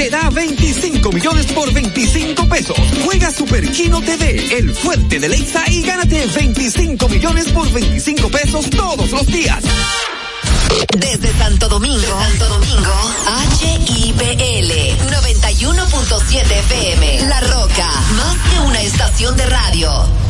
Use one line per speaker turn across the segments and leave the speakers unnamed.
te da 25 millones por 25 pesos. Juega Super Kino TV, el fuerte de Lexa y gánate 25 millones por 25 pesos todos los días.
Desde Santo Domingo, Santo Domingo, HIPL 91.7 FM. La Roca, más que una estación de radio.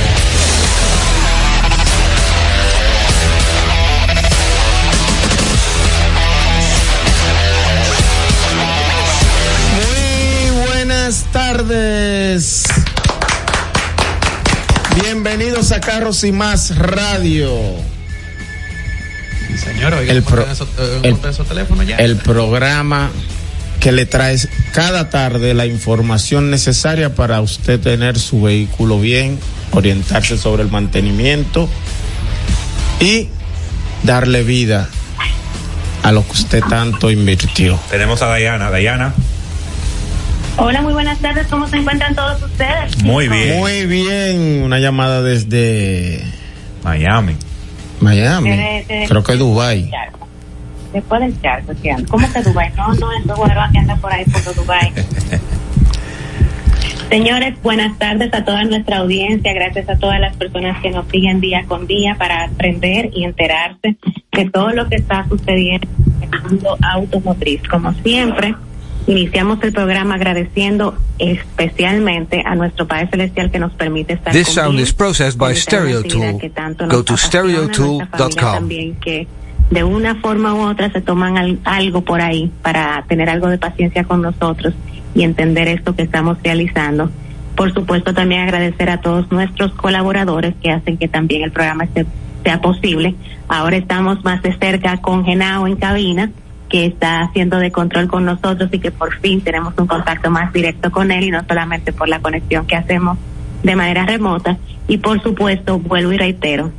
Tardes. Bienvenidos a Carros y Más Radio.
Señor,
el, el, el programa que le trae cada tarde la información necesaria para usted tener su vehículo bien, orientarse sobre el mantenimiento y darle vida a lo que usted tanto invirtió.
Tenemos a Dayana. Dayana.
Hola, muy buenas tardes. ¿Cómo se encuentran todos ustedes?
Muy bien.
Muy bien. Una llamada desde
Miami.
Miami. Creo que Dubai.
Después del charco, ¿cómo que Dubai? No, no, es bueno que anda por ahí por Dubai. Señores, buenas tardes a toda nuestra audiencia. Gracias a todas las personas que nos siguen día con día para aprender y enterarse de todo lo que está sucediendo en el mundo automotriz. Como siempre, Iniciamos el programa agradeciendo especialmente a nuestro Padre Celestial que nos permite estar
This sound is processed by StereoTool. Go to stereotool.com.
También que de una forma u otra se toman algo por ahí para tener algo de paciencia con nosotros y entender esto que estamos realizando. Por supuesto, también agradecer a todos nuestros colaboradores que hacen que también el programa sea posible. Ahora estamos más de cerca con Genao en cabina que está haciendo de control con nosotros y que por fin tenemos un contacto más directo con él y no solamente por la conexión que hacemos de manera remota. Y por supuesto, vuelvo y reitero,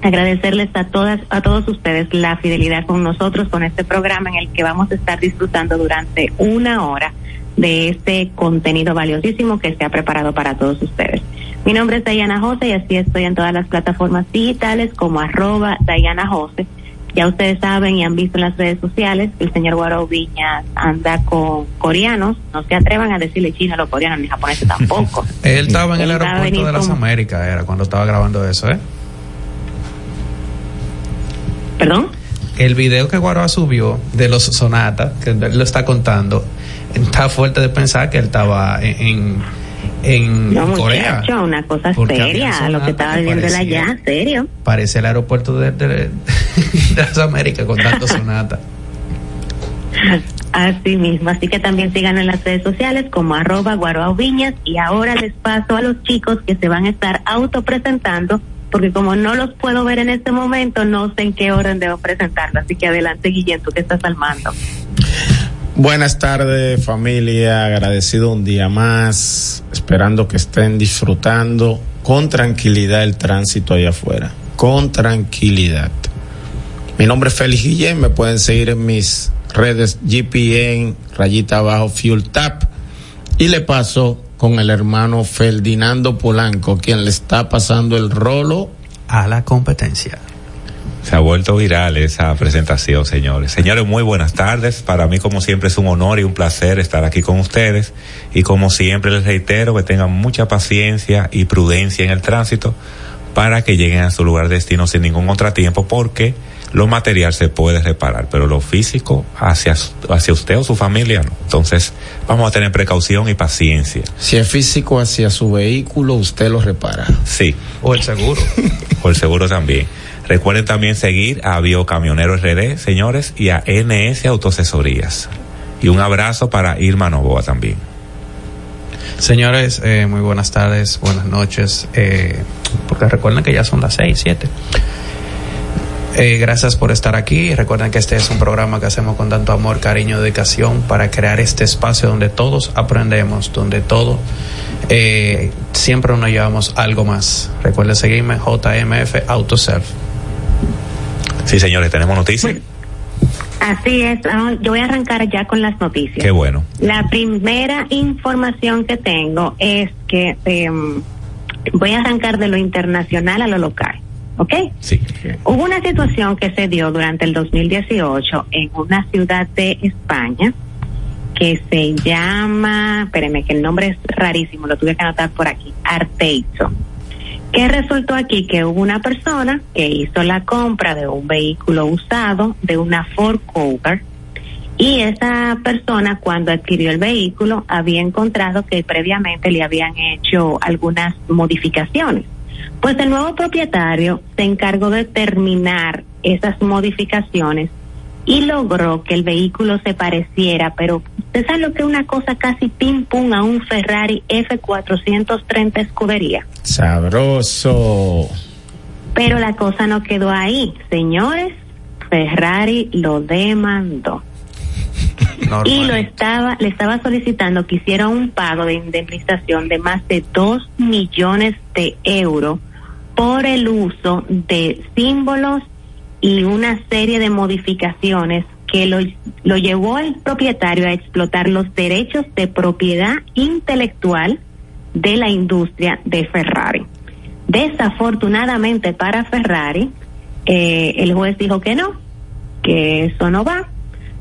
agradecerles a todas, a todos ustedes la fidelidad con nosotros, con este programa en el que vamos a estar disfrutando durante una hora de este contenido valiosísimo que se ha preparado para todos ustedes. Mi nombre es Dayana Jose y así estoy en todas las plataformas digitales como arroba Dayana Jose ya ustedes saben y han visto en las redes sociales que el señor Guaro Viñas anda con coreanos. No se atrevan a decirle chino a los coreanos ni japoneses tampoco.
Él estaba en el aeropuerto de las Américas, era cuando estaba grabando eso, ¿eh?
¿Perdón?
El video que Guaroa subió de los sonatas, que él lo está contando, está fuerte de pensar que él estaba en en
no,
Corea.
Muchacho, una cosa seria, lo que estaba viendo allá, serio.
Parece el aeropuerto de, de, las Américas con tanto sonata.
Así mismo, así que también sigan en las redes sociales como arroba Viñas y ahora les paso a los chicos que se van a estar autopresentando porque como no los puedo ver en este momento, no sé en qué orden debo presentarlo, así que adelante Guillén, tú que estás al mando.
Buenas tardes familia, agradecido un día más, esperando que estén disfrutando con tranquilidad el tránsito allá afuera, con tranquilidad. Mi nombre es Félix Guillén, me pueden seguir en mis redes GPN, rayita abajo, Fuel Tap, y le paso con el hermano Ferdinando Polanco, quien le está pasando el rolo
a la competencia.
Se ha vuelto viral esa presentación, señores. Señores, muy buenas tardes. Para mí, como siempre, es un honor y un placer estar aquí con ustedes. Y como siempre, les reitero que tengan mucha paciencia y prudencia en el tránsito para que lleguen a su lugar de destino sin ningún contratiempo, porque lo material se puede reparar, pero lo físico hacia, hacia usted o su familia no. Entonces, vamos a tener precaución y paciencia.
Si es físico hacia su vehículo, usted lo repara.
Sí.
O el seguro.
o el seguro también. Recuerden también seguir a Biocamionero RD, señores, y a NS Autosesorías. Y un abrazo para Irma Novoa también.
Señores, eh, muy buenas tardes, buenas noches, eh, porque recuerden que ya son las seis, siete. Eh, gracias por estar aquí. Recuerden que este es un programa que hacemos con tanto amor, cariño, dedicación para crear este espacio donde todos aprendemos, donde todo eh, siempre nos llevamos algo más. Recuerden seguirme JMF Autoself.
Sí, señores, tenemos noticias.
Así es, ah, yo voy a arrancar ya con las noticias.
Qué bueno.
La primera información que tengo es que em, voy a arrancar de lo internacional a lo local. ¿Ok?
Sí.
Hubo una situación que se dio durante el 2018 en una ciudad de España que se llama, espérenme que el nombre es rarísimo, lo tuve que anotar por aquí, Arteizo. ¿Qué resultó aquí? Que hubo una persona que hizo la compra de un vehículo usado, de una Ford Cougar, y esa persona cuando adquirió el vehículo había encontrado que previamente le habían hecho algunas modificaciones. Pues el nuevo propietario se encargó de terminar esas modificaciones y logró que el vehículo se pareciera, pero usted sabe lo que es una cosa casi pim pum a un Ferrari F430 escudería.
Sabroso.
Pero la cosa no quedó ahí, señores. Ferrari lo demandó. Y lo estaba, le estaba solicitando que hiciera un pago de indemnización de más de dos millones de euros por el uso de símbolos y una serie de modificaciones que lo, lo llevó al propietario a explotar los derechos de propiedad intelectual de la industria de Ferrari. Desafortunadamente para Ferrari, eh, el juez dijo que no, que eso no va.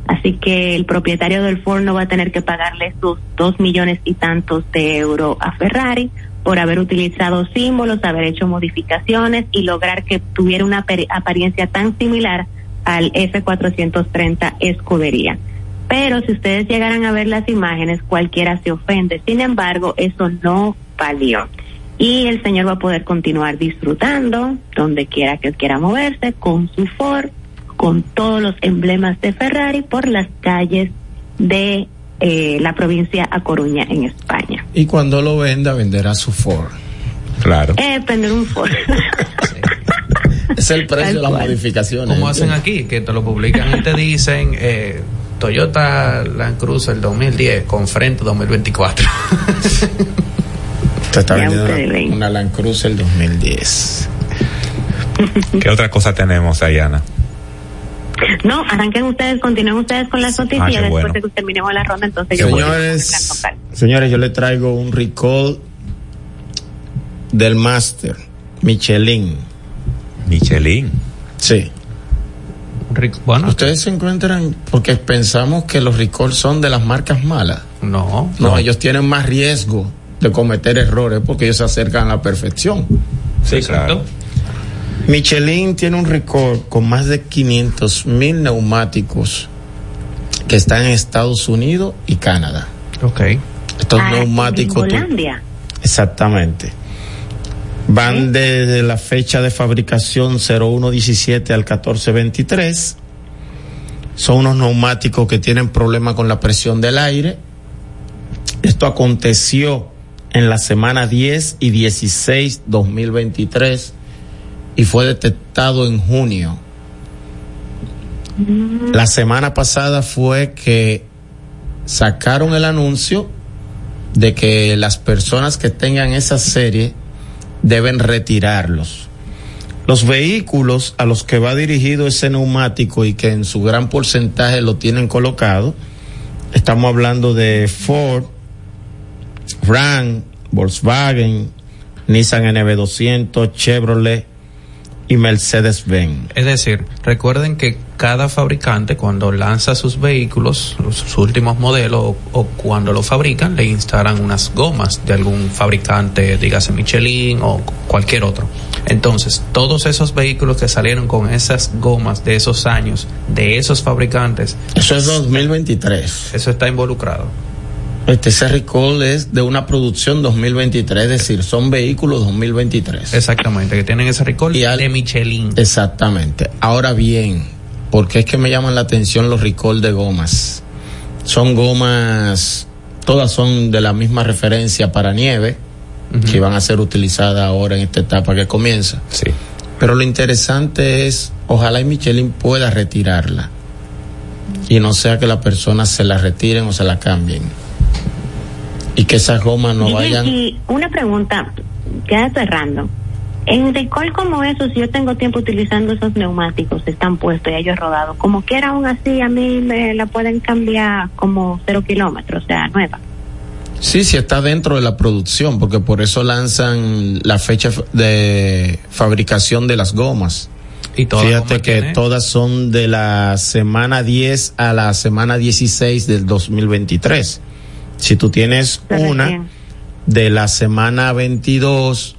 Así que el propietario del Ford no va a tener que pagarle sus dos millones y tantos de euros a Ferrari por haber utilizado símbolos, haber hecho modificaciones y lograr que tuviera una apariencia tan similar al F430 Escudería. Pero si ustedes llegaran a ver las imágenes, cualquiera se ofende. Sin embargo, eso no valió. Y el señor va a poder continuar disfrutando donde quiera que quiera moverse con su Ford, con todos los emblemas de Ferrari por las calles de eh, la provincia A Coruña en España.
Y cuando lo venda, venderá su Ford.
Claro.
Eh, vender un Ford.
es el precio de las modificaciones.
Como hacen aquí, que te lo publican y te dicen eh, Toyota Land Cruiser 2010 con frente 2024.
te está vendiendo una, Land Cruiser 2010.
¿Qué otra cosa tenemos, Ayana?
No, arranquen ustedes, continúen ustedes con las noticias. Ah, después de que terminemos la ronda, entonces yo
señores, Señores, yo le traigo un recall del Master Michelin.
Michelin.
Sí. Bueno, ustedes se encuentran porque pensamos que los recalls son de las marcas malas.
No,
no, no, ellos tienen más riesgo de cometer errores porque ellos se acercan a la perfección.
Sí, claro.
Michelin tiene un récord con más de 500 mil neumáticos que están en Estados Unidos y Canadá.
Ok.
Estos ah, neumáticos. Exactamente. Van desde la fecha de fabricación 0117 al 1423. Son unos neumáticos que tienen problemas con la presión del aire. Esto aconteció en la semana 10 y 16 2023 y fue detectado en junio. La semana pasada fue que sacaron el anuncio de que las personas que tengan esa serie deben retirarlos. Los vehículos a los que va dirigido ese neumático y que en su gran porcentaje lo tienen colocado, estamos hablando de Ford, Ram, Volkswagen, Nissan NV200, Chevrolet, y Mercedes-Benz.
Es decir, recuerden que cada fabricante cuando lanza sus vehículos, sus últimos modelos o, cuando lo fabrican, le instalan unas gomas de algún fabricante, dígase Michelin o cualquier otro. Entonces, todos esos vehículos que salieron con esas gomas de esos años, de esos fabricantes.
Eso es 2023.
Eso está involucrado.
Este, ese recall es de una producción 2023, es decir, son vehículos 2023.
Exactamente, que tienen ese recall y de Michelin.
Exactamente. Ahora bien, ¿por qué es que me llaman la atención los recall de gomas? Son gomas, todas son de la misma referencia para nieve, que van a ser utilizadas ahora en esta etapa que comienza.
Sí.
Pero lo interesante es, ojalá y Michelin pueda retirarla y no sea que la persona se la retiren o se la cambien y que esas gomas no vayan.
Y una pregunta, queda cerrando. En recall como eso, si yo tengo tiempo utilizando esos neumáticos, están puestos y ellos rodados, como que era aún así, a mí me la pueden cambiar como cero kilómetros, o sea, nueva.
Sí, sí está dentro de la producción, porque por eso lanzan la fecha de fabricación de las gomas. Y Fíjate que todas son de la semana 10 a la semana 16 del 2023. Si tú tienes una de la semana 22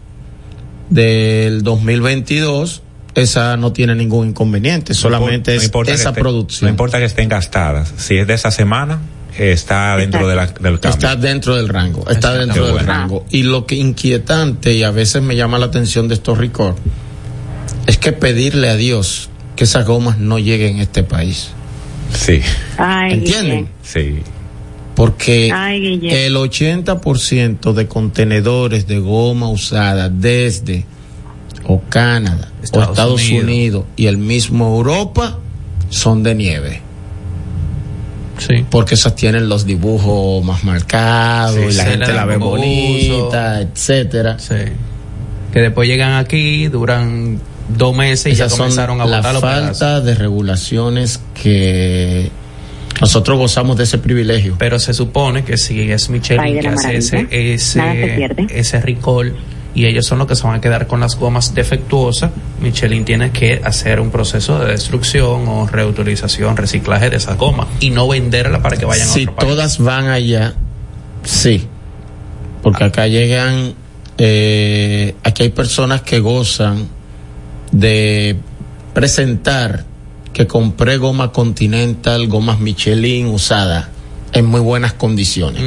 del 2022, esa no tiene ningún inconveniente, solamente es esa producción.
No importa que estén gastadas, si es de esa semana, está dentro de la, del cambio.
Está dentro del rango, está dentro del rango. Y lo que inquietante y a veces me llama la atención de estos records es que pedirle a Dios que esas gomas no lleguen a este país.
Sí.
¿Entienden?
Sí.
Porque el 80% de contenedores de goma usada desde o Canadá o Estados Unidos. y el mismo Europa son de nieve. Sí. Porque esas tienen los dibujos más marcados y la gente la ve bonita, etcétera.
Sí. Que después llegan aquí, duran dos meses y ya comenzaron a botar
la falta de regulaciones que nosotros gozamos de ese privilegio.
Pero se supone que si es Michelin que hace ese, ese, ese recall y ellos son los que se van a quedar con las gomas defectuosas, Michelin tiene que hacer un proceso de destrucción o reutilización, reciclaje de esas gomas y no venderla para que vayan
a otro país. Si todas van allá, sí. Porque acá llegan, eh, aquí hay personas que gozan de presentar que compré goma Continental, gomas Michelin usada en muy buenas condiciones.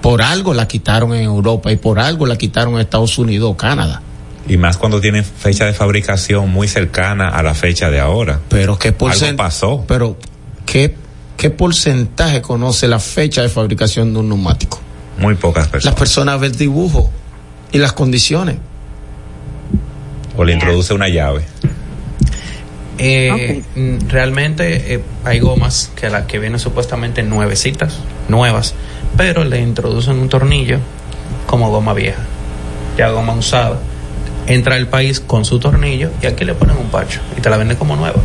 Por algo la quitaron en Europa y por algo la quitaron en Estados Unidos o Canadá.
Y más cuando tienen fecha de fabricación muy cercana a la fecha de ahora.
Pero qué
porcentaje pasó.
Pero qué qué porcentaje conoce la fecha de fabricación de un neumático?
Muy pocas personas.
Las personas ven el dibujo y las condiciones.
O le introduce una llave.
Eh, mm, realmente eh, hay gomas que las que vienen supuestamente nuevecitas, nuevas, pero le introducen un tornillo como goma vieja, ya goma usada. Entra al país con su tornillo y aquí le ponen un pacho y te la venden como nueva.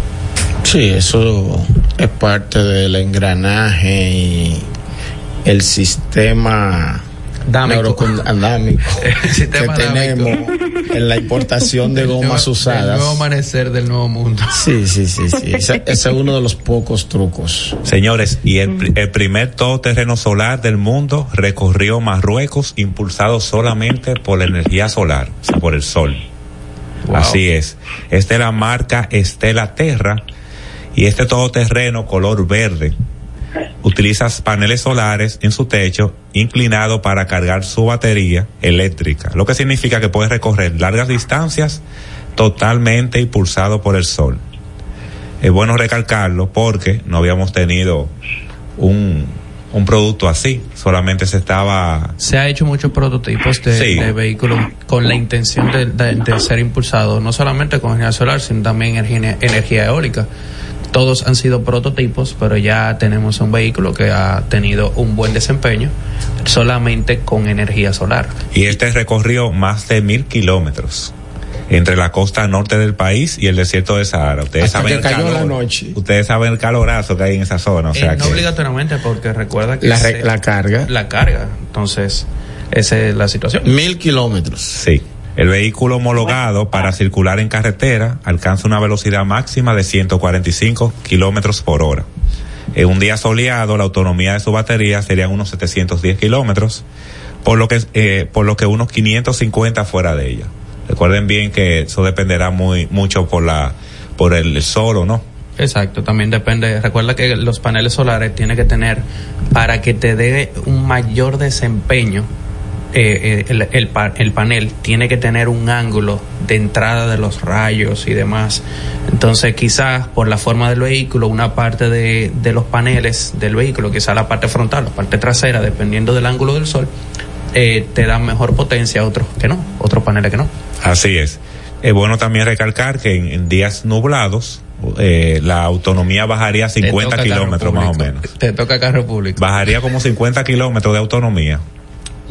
Sí, eso es parte del engranaje y el sistema neuroandámico que tenemos en la importación de gomas usadas. El
nuevo amanecer del nuevo mundo.
Sí, sí, sí, sí. Ese, es uno de los pocos trucos.
Señores, y el, el primer todoterreno solar del mundo recorrió Marruecos impulsado solamente por la energía solar, o sea, por el sol. Así es. Esta es la marca Estela Terra y este todoterreno color verde utilizas paneles solares en su techo inclinado para cargar su batería eléctrica, lo que significa que puedes recorrer largas distancias totalmente impulsado por el sol. Es bueno recalcarlo porque no habíamos tenido un, un producto así, solamente se estaba...
Se ha hecho muchos prototipos de, vehículos con la intención de, ser impulsado, no solamente con energía solar, sino también energía, energía eólica. Todos han sido prototipos, pero ya tenemos un vehículo que ha tenido un buen desempeño solamente con energía solar.
Y este recorrió más de mil kilómetros entre la costa norte del país y el desierto de Sahara. Ustedes saben el calor,
noche.
Ustedes saben el calorazo que hay en esa zona. O sea
eh, no obligatoriamente, porque recuerda que
la, la carga.
La carga. Entonces, esa es la situación.
Mil kilómetros.
Sí. El vehículo homologado para circular en carretera alcanza una velocidad máxima de 145 kilómetros por hora. En un día soleado, la autonomía de su batería sería unos 710 kilómetros, por lo que eh, por lo que unos 550 fuera de ella. Recuerden bien que eso dependerá muy mucho por la por el sol o no.
Exacto, también depende. Recuerda que los paneles solares tienen que tener para que te dé un mayor desempeño eh, el, el, panel tiene que tener un ángulo de entrada de los rayos y demás. Entonces, quizás por la forma del vehículo, una parte de, de los paneles del vehículo, quizás la parte frontal, la parte trasera, dependiendo del ángulo del sol, eh, te dan mejor potencia, otros que no, otros paneles que no.
Así es. Es bueno también recalcar que en, días nublados eh, la autonomía bajaría 50 kilómetros más o menos.
Te toca carro público.
Bajaría como 50 kilómetros de autonomía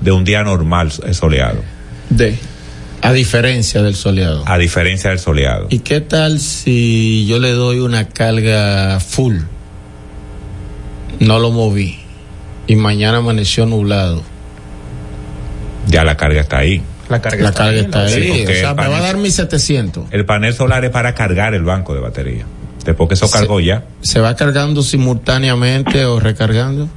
de un día normal soleado.
De. A diferencia del soleado.
A diferencia del soleado.
¿Y qué tal si yo le doy una carga full? No lo moví. Y mañana amaneció nublado.
Ya la carga está ahí.
La carga está ahí. o sea, me va a dar 1700.
El panel solar es para cargar el banco de batería. Después que eso cargó ya.
¿Se va cargando simultáneamente o recargando?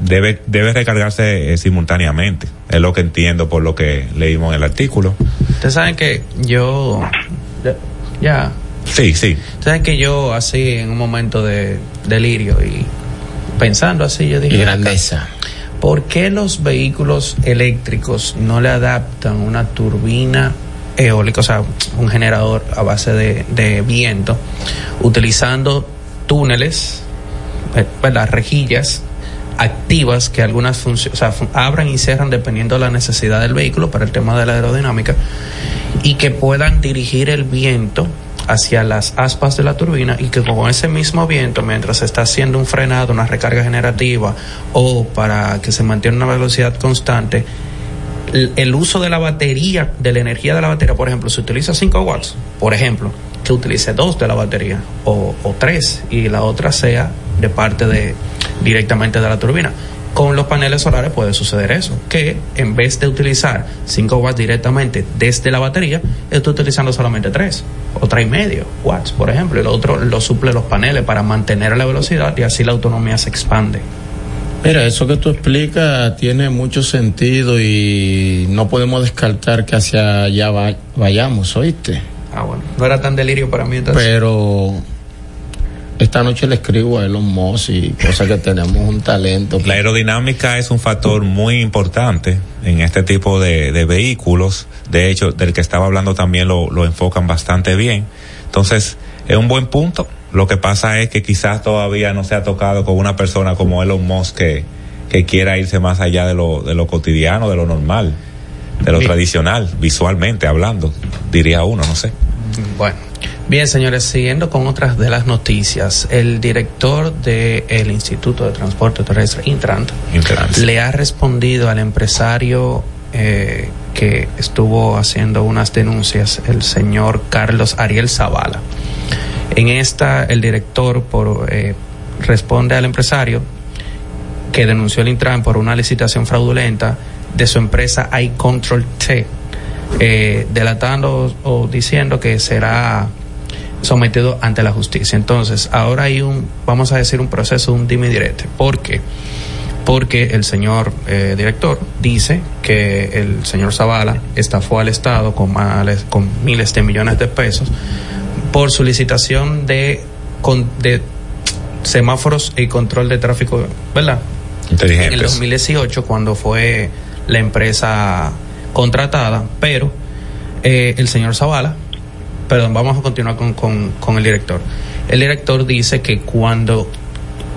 Debe, debe recargarse eh, simultáneamente. Es lo que entiendo por lo que leímos en el artículo.
Ustedes saben que yo. Ya.
Sí, sí.
Ustedes saben que yo, así, en un momento de delirio y pensando así, yo dije.
Y grandeza.
¿Por qué los vehículos eléctricos no le adaptan una turbina eólica, o sea, un generador a base de, viento, utilizando túneles, eh, pues, las rejillas activas que algunas o sea, abran y cierran dependiendo de la necesidad del vehículo para el tema de la aerodinámica y que puedan dirigir el viento hacia las aspas de la turbina y que con ese mismo viento, mientras se está haciendo un frenado, una recarga generativa o para que se mantenga una velocidad constante, el, uso de la batería, de la energía de la batería, por ejemplo, se utiliza 5 watts, por ejemplo, que utilice dos de la batería o, o tres y la otra sea de parte de directamente de la turbina con los paneles solares puede suceder eso, que en vez de utilizar 5 watts directamente desde la batería, está utilizando solamente 3 o 3,5 watts, por ejemplo. El otro lo suple los paneles para mantener la velocidad y así la autonomía se expande.
Mira, eso que tú explicas tiene mucho sentido y no podemos descartar que hacia allá vayamos, ¿oíste?
Ah, bueno, no era tan delirio para mí entonces.
Pero esta noche le escribo a Elon Musk y cosa que tenemos un talento.
La aerodinámica es un factor muy importante en este tipo de, vehículos. De hecho, del que estaba hablando también lo, lo enfocan bastante bien. Entonces, es un buen punto. Lo que pasa es que quizás todavía no se ha tocado con una persona como Elon Musk que, que quiera irse más allá de lo, de lo cotidiano, de lo normal, de lo tradicional, visualmente hablando, diría uno, no sé.
Bueno. Bien, señores, siguiendo con otras de las noticias, el director del Instituto de Transporte Terrestre, Intrant, le ha respondido al empresario eh, que estuvo haciendo unas denuncias, el señor Carlos Ariel Zavala. En esta, el director por, eh, responde al empresario que denunció el Intran por una licitación fraudulenta de su empresa iControl T, eh, delatando o diciendo que será sometido ante la justicia. Entonces, ahora hay un, vamos a decir, un proceso, un dime directo. ¿Por qué? Porque el señor eh, director dice que el señor Zavala estafó al Estado con, con miles de millones de pesos por su licitación de, de semáforos y control de tráfico, ¿verdad? En el 2018, cuando fue la empresa contratada, pero eh, el señor Zavala perdón, vamos a continuar con, con, el director. El director dice que cuando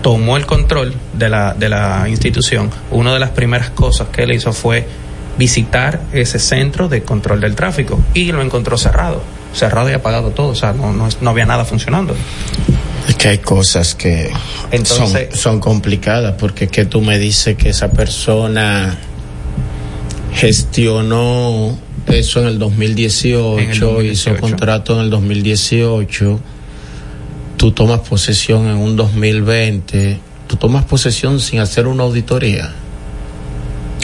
tomó el control de la, de la institución, una de las primeras cosas que él hizo fue visitar ese centro de control del tráfico y lo encontró cerrado, cerrado y apagado todo, o sea, no, no, había nada funcionando.
Es que hay cosas que Entonces, son, son complicadas, porque que tú me dices que esa persona gestionó eso en el 2018, hizo contrato en el 2018, tú tomas posesión en un 2020, tú tomas posesión sin hacer una auditoría.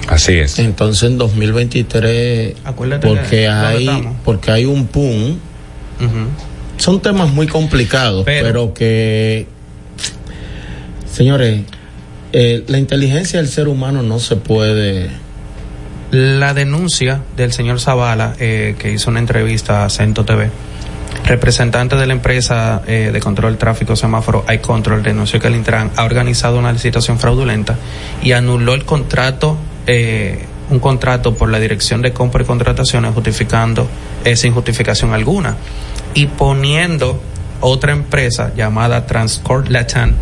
Así es.
Entonces en 2023, porque hay, porque hay un PUM, son temas muy complicados, pero, que, señores, eh, la inteligencia del ser humano no se puede
la denuncia del señor Zavala, eh, que hizo una entrevista a Cento TV, representante de la empresa eh, de control tráfico semáforo iControl denunció que el Intran ha organizado una licitación fraudulenta y anuló el contrato, eh, un contrato por la dirección de compra y contrataciones justificando, sin justificación alguna, y poniendo otra empresa llamada Transcorp Latam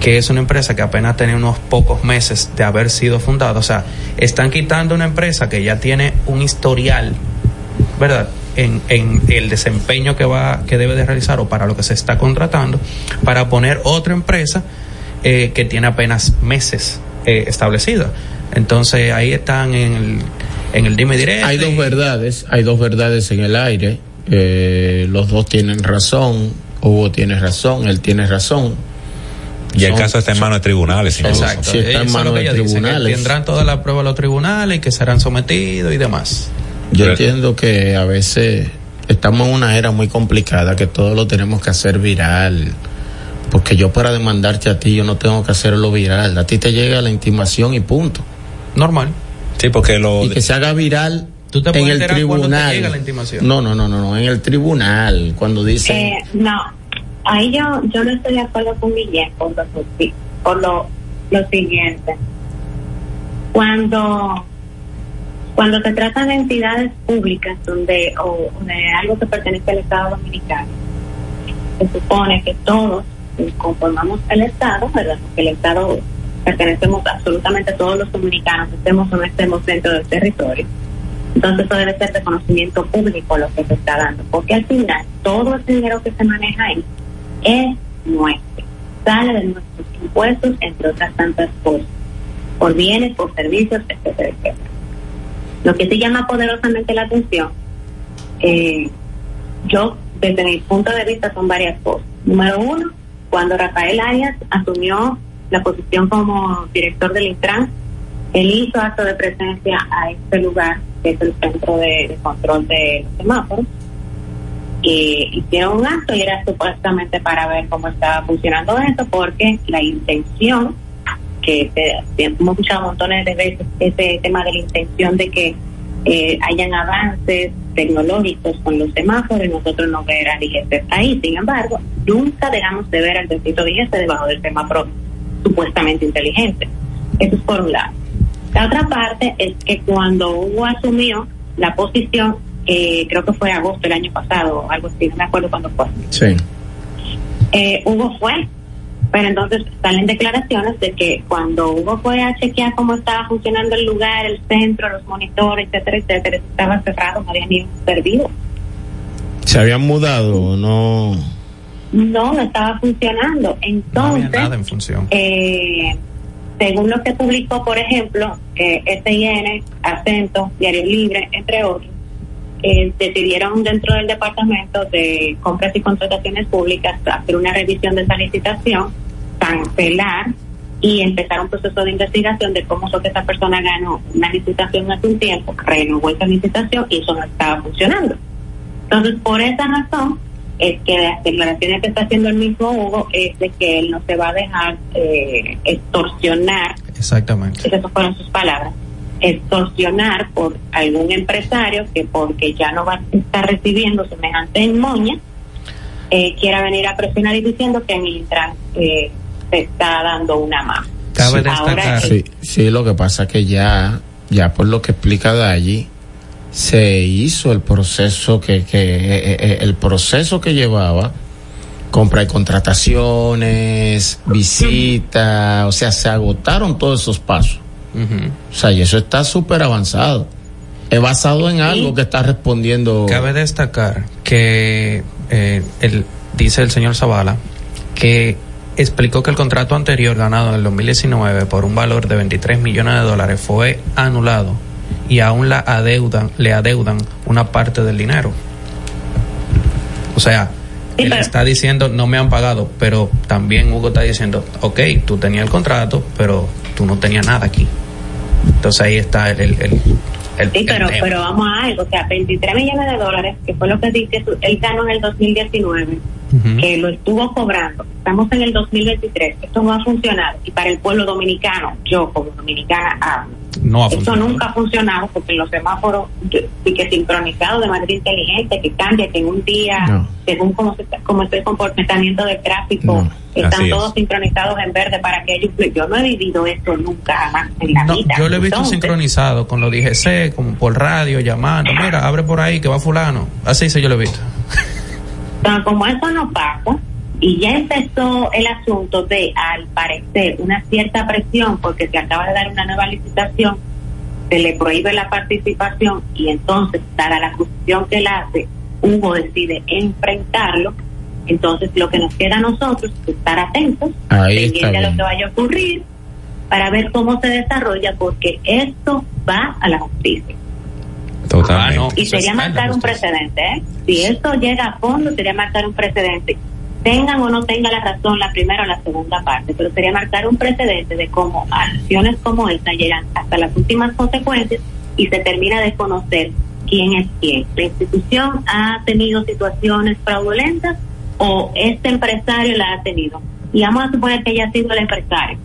que es una empresa que apenas tiene unos pocos meses de haber sido fundada. O sea, están quitando una empresa que ya tiene un historial, ¿verdad? en, en, el desempeño que va que debe de realizar o para lo que se está contratando para poner otra empresa eh, que tiene apenas meses eh, establecida entonces ahí están en el en el dime directo
hay dos verdades hay dos verdades en el aire eh, los dos tienen razón Hugo tiene razón él tiene razón
y el caso está en manos de tribunales.
Exacto.
Si está en manos de tribunales.
tendrán todas las pruebas los tribunales y que serán sometidos y demás.
Yo entiendo que a veces estamos en una era muy complicada que todo lo tenemos que hacer viral. Porque yo para demandarte a ti yo no tengo que hacerlo viral. A ti te llega la intimación y punto.
Normal.
Sí, porque lo...
Y que se haga viral en el tribunal. No, no, no, no, no, en el tribunal, cuando dice...
Eh, no, ahí yo, yo no estoy de acuerdo con Guillermo por lo, por lo, siguiente. Cuando cuando se trata de entidades públicas donde o de algo que pertenece al Estado Dominicano, se supone que todos conformamos el Estado, ¿verdad? Porque el Estado pertenecemos absolutamente todos los dominicanos, estemos o no estemos dentro del territorio. Entonces eso debe ser de conocimiento público lo que se está dando, porque al final todo el dinero que se maneja ahí es nuestro, sale de nuestros impuestos, entre otras tantas cosas, por bienes, por servicios, etcétera, etcétera. Lo que sí llama poderosamente la atención, eh, yo desde mi punto de vista son varias cosas. Número uno, cuando Rafael Arias asumió la posición como director del Intran, él hizo acto de presencia a este lugar, que es el centro de, control de los semáforos. Y hicieron un acto y era supuestamente para ver cómo estaba funcionando esto, porque la intención que hemos escuchado montones de veces ese tema de la intención de que eh, hayan avances tecnológicos con los semáforos y nosotros no ver al IGC ahí. Sin embargo, nunca dejamos de ver al distrito IGC debajo del semáforo supuestamente inteligente. Eso es por un lado. La otra parte es que cuando Hugo asumió la posición, eh, creo que fue agosto del año pasado, o algo así, no me acuerdo cuándo fue.
Sí.
Eh, Hugo fue pero entonces salen declaraciones de que cuando Hugo fue a chequear cómo estaba funcionando el lugar, el centro, los monitores, etcétera, etcétera, estaba cerrado, no había ni un servido.
¿Se habían mudado o no?
No, no estaba funcionando. Entonces,
no nada en función.
Eh, según lo que publicó, por ejemplo, eh, SIN, Acento, Diario Libre, entre otros, eh, decidieron dentro del Departamento de Compras y Contrataciones Públicas hacer una revisión de esa licitación, cancelar y empezar un proceso de investigación de cómo fue que esa persona ganó una licitación hace un tiempo, renovó esa licitación y eso no estaba funcionando. Entonces, por esa razón, es que las declaraciones que está haciendo el mismo Hugo es de que él no se va a dejar eh, extorsionar.
Exactamente.
Esas fueron sus palabras extorsionar por algún empresario que porque ya no va a estar recibiendo semejante moña, eh, quiera venir a presionar y diciendo que en Intran eh, se está dando una mano.
Cabe destacar. Sí, sí, lo que pasa que ya, ya por lo que explica de allí, se hizo el proceso que, que eh, eh, el proceso que llevaba compra y contrataciones, visita, o sea, se agotaron todos esos pasos. O sea, y eso está súper avanzado. Es basado en algo que está respondiendo.
Cabe destacar que eh, el, dice el señor Zavala que explicó que el contrato anterior ganado en el 2019 por un valor de 23 millones de dólares fue anulado y aún la adeudan, le adeudan una parte del dinero. O sea, él está diciendo no me han pagado, pero también Hugo está diciendo, ok, tú tenías el contrato, pero tú no tenías nada aquí. Entonces ahí está el... el, el,
sí, pero, pero vamos a algo, o sea, 23 millones de dólares, que fue lo que dice él ganó en el 2019, que lo estuvo cobrando. Estamos en el 2023, esto no ha funcionado. Y para el pueblo dominicano, yo como dominicana hablo.
No
Esto nunca ha funcionado porque los semáforos, sí que sincronizado de manera inteligente, que cambia, que en un día, según cómo, se, cómo está el comportamiento del tráfico, están todos sincronizados en verde para que ellos. Yo no he vivido esto nunca jamás en la vida.
Yo lo he visto sincronizado con los DGC, como por radio, llamando. Mira, abre por ahí que va Fulano. Así se yo lo he visto.
Pero como eso no pasa, y ya empezó el asunto de, al parecer, una cierta presión porque se acaba de dar una nueva licitación se le prohíbe la participación y entonces, dada la acusación que él hace, Hugo decide enfrentarlo, entonces lo que nos queda a nosotros es estar atentos, pendientes a lo que vaya a ocurrir, para ver cómo se desarrolla, porque esto va a la justicia.
Totalmente.
Ah, y sería marcar un precedente, ¿eh? Si esto llega a fondo, sería marcar un precedente. Tengan o no tengan la razón la primera o la segunda parte, pero sería marcar un precedente de cómo acciones como esta llegan hasta las últimas consecuencias y se termina de conocer quién es quién. La institución ha tenido situaciones fraudulentas o este empresario la ha tenido. Y vamos a suponer que haya sido el empresario.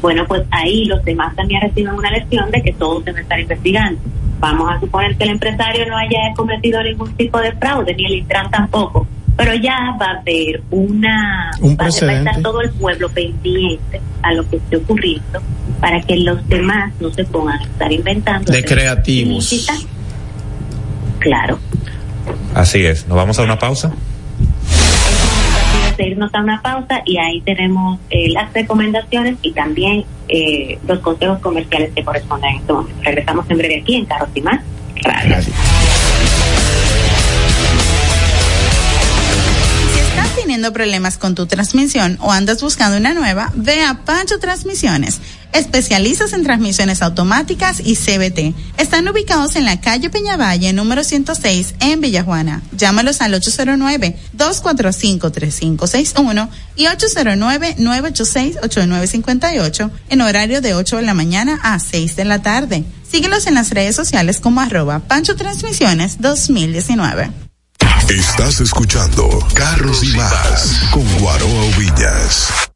Bueno, pues ahí los demás también reciben una lección de que todo se va a estar investigando. Vamos a suponer que el empresario no haya cometido ningún tipo de fraude, ni el Intran tampoco. Pero ya va a haber una.
Un
va, a estar todo el pueblo pendiente a lo que esté ocurriendo para que los demás no se pongan a estar inventando.
De creativos.
Claro.
Así es. ¿Nos vamos a una pausa?
de irnos a una pausa y ahí tenemos eh, las recomendaciones y también eh, los consejos comerciales que corresponden. Entonces, regresamos en breve aquí en Carros y Más Radio.
Teniendo problemas con tu transmisión o andas buscando una nueva, ve a Pancho Transmisiones, especialistas en transmisiones automáticas y CBT. Están ubicados en la calle Peñavalle, número 106, en Villajuana. Llámalos al 809-245-3561 y 809-986-8958 en horario de 8 de la mañana a 6 de la tarde. Síguelos en las redes sociales como arroba Pancho Transmisiones 2019.
Estás escuchando Carros y Más con Guaroa Villas.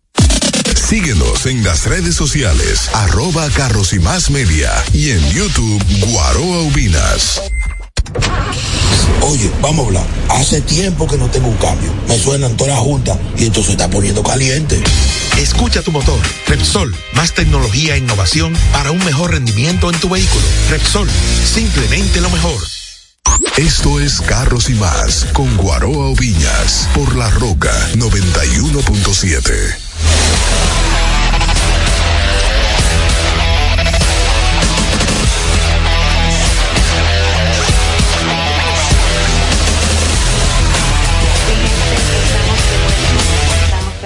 Síguenos en las redes sociales, arroba carros y más media y en YouTube Guaroa Ubinas.
Oye, vamos a hablar. Hace tiempo que no tengo un cambio. Me suenan todas las juntas y esto se está poniendo caliente.
Escucha tu motor. Repsol, más tecnología e innovación para un mejor rendimiento en tu vehículo. Repsol, simplemente lo mejor.
Esto es Carros y más con Guaroa Oviñas por La Roca 91.7.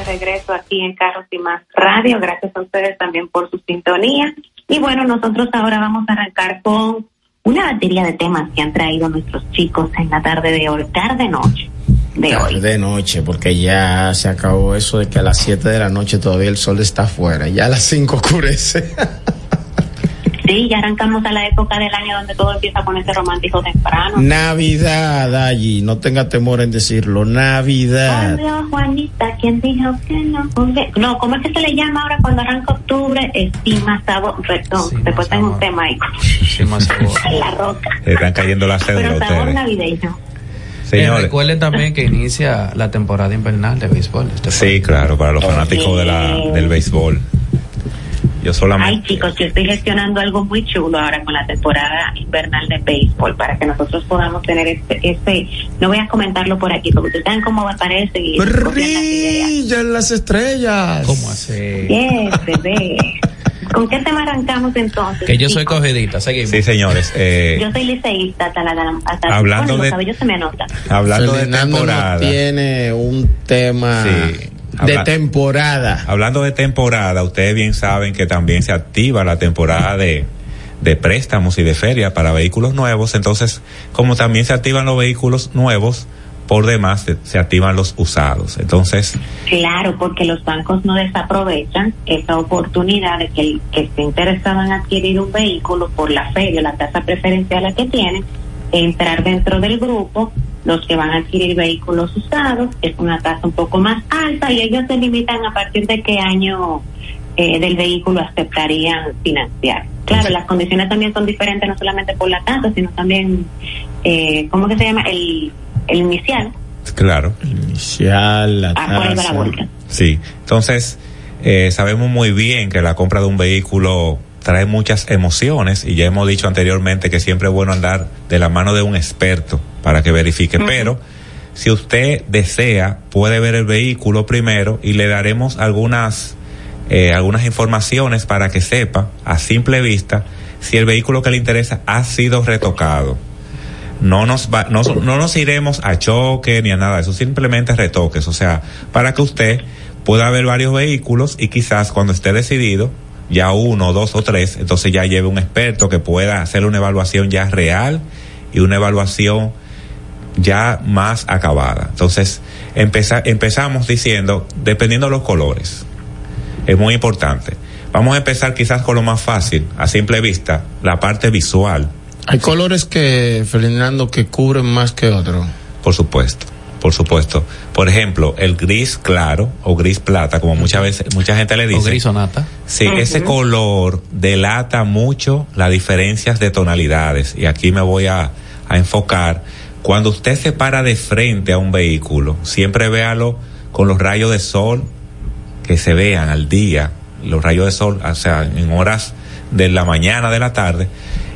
regreso aquí en Carros y Más Radio. Gracias a ustedes también por su sintonía. Y bueno, nosotros ahora vamos a arrancar con una batería de temas que han traído nuestros chicos en la tarde de hoy, tarde noche de hoy.
De noche, porque ya se acabó eso de que a las 7 de la noche todavía el sol está afuera, ya a las 5 oscurece.
Sí, ya arrancamos a la época del año donde todo empieza a ponerse romántico temprano.
Navidad, allí, no tenga temor en decirlo, Navidad.
Juanita, ¿quién dijo que no? No, ¿cómo es que se le llama ahora cuando arranca octubre? Estima sabor, perdón, después tengo un tema ahí.
Estima sabor.
la roca.
Están cayendo las cédulas
Pero sabor navideño.
Señores. recuerden también que inicia la temporada invernal de béisbol. Este
sí, claro, para los fanáticos de la, del béisbol. Yo solamente.
Ay, chicos, yo estoy gestionando algo muy chulo ahora con la temporada invernal de béisbol para que nosotros podamos tener este. este no voy a comentarlo por aquí porque ustedes saben cómo me parece. Y
Brillan las estrellas.
¿Cómo hace?
Yes, bebé. ¿Con qué tema arrancamos entonces?
Que yo soy cogedita, seguimos.
Sí, señores. Eh,
yo soy liceísta, hasta la, hasta
hablando
de, se me nota.
Hablando de temporada.
tiene un tema sí de temporada.
Hablando de temporada, ustedes bien saben que también se activa la temporada de, de préstamos y de feria para vehículos nuevos. Entonces, como también se activan los vehículos nuevos, por demás se, activan los usados. Entonces.
Claro, porque los bancos no desaprovechan esa oportunidad de que el que esté interesado en adquirir un vehículo por la feria, la tasa preferencial que tiene, entrar dentro del grupo, los que van a adquirir vehículos usados, es una tasa un poco más alta y ellos se limitan a partir de qué año eh, del vehículo aceptarían financiar. Claro, las condiciones también son diferentes, no solamente por la tasa, sino también, eh, ¿cómo que se llama? El, el inicial.
Claro.
inicial, la
tasa.
Sí, entonces eh, sabemos muy bien que la compra de un vehículo trae muchas emociones y ya hemos dicho anteriormente que siempre es bueno andar de la mano de un experto para que verifique, pero si usted desea puede ver el vehículo primero y le daremos algunas eh, algunas informaciones para que sepa a simple vista si el vehículo que le interesa ha sido retocado. No nos, va, no, no nos iremos a choque ni a nada, eso simplemente retoques, o sea, para que usted pueda ver varios vehículos y quizás cuando esté decidido ya uno, dos o tres, entonces ya lleve un experto que pueda hacer una evaluación ya real y una evaluación ya más acabada. Entonces, empezamos diciendo, dependiendo de los colores, es muy importante. Vamos a empezar quizás con lo más fácil, a simple vista, la parte visual.
Hay colores que, Fernando, que cubren más que otros.
Por supuesto por supuesto. Por ejemplo, el gris claro o gris plata, como muchas veces mucha gente le dice. O
gris sonata.
Sí, ese color delata mucho las diferencias de tonalidades. Y aquí me voy a, a enfocar. Cuando usted se para de frente a un vehículo, siempre véalo con los rayos de sol que se vean al día, los rayos de sol, o sea, en horas de la mañana, de la tarde,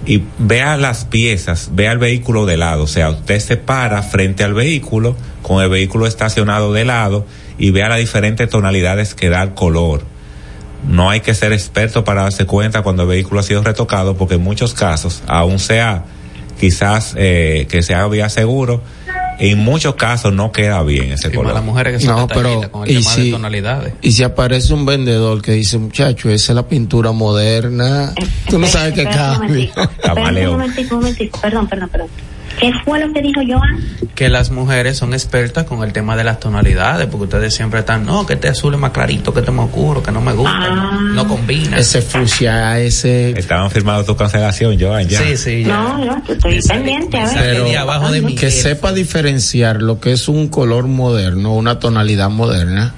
y vea las piezas, vea el vehículo de lado, o sea, usted se para frente al vehículo con el vehículo estacionado de lado y vea las diferentes tonalidades que da el color. No hay que ser experto para darse cuenta cuando el vehículo ha sido retocado porque en muchos casos, aún sea quizás eh, que sea vía seguro, en muchos casos no queda bien ese color.
las mujeres que
no, pero
con el y tema si, de tonalidades.
Y si aparece un vendedor que dice, muchacho, esa es la pintura moderna, tú no sabes qué cambia.
Un momentito, un momentito, perdón, perdón, perdón. ¿Qué fue lo que dijo Joan?
Que las mujeres son expertas con el tema de las tonalidades, porque ustedes siempre están, no, que este azul es más clarito, que este más oscuro, que no me gusta, no, ah. combina.
Ese fucsia, ese...
Estaban firmando tu cancelación, Joan, ya.
Sí, sí, ya. No, no, estoy pendiente, a ver.
Pero de que sepa diferenciar lo que es un color moderno, una tonalidad moderna,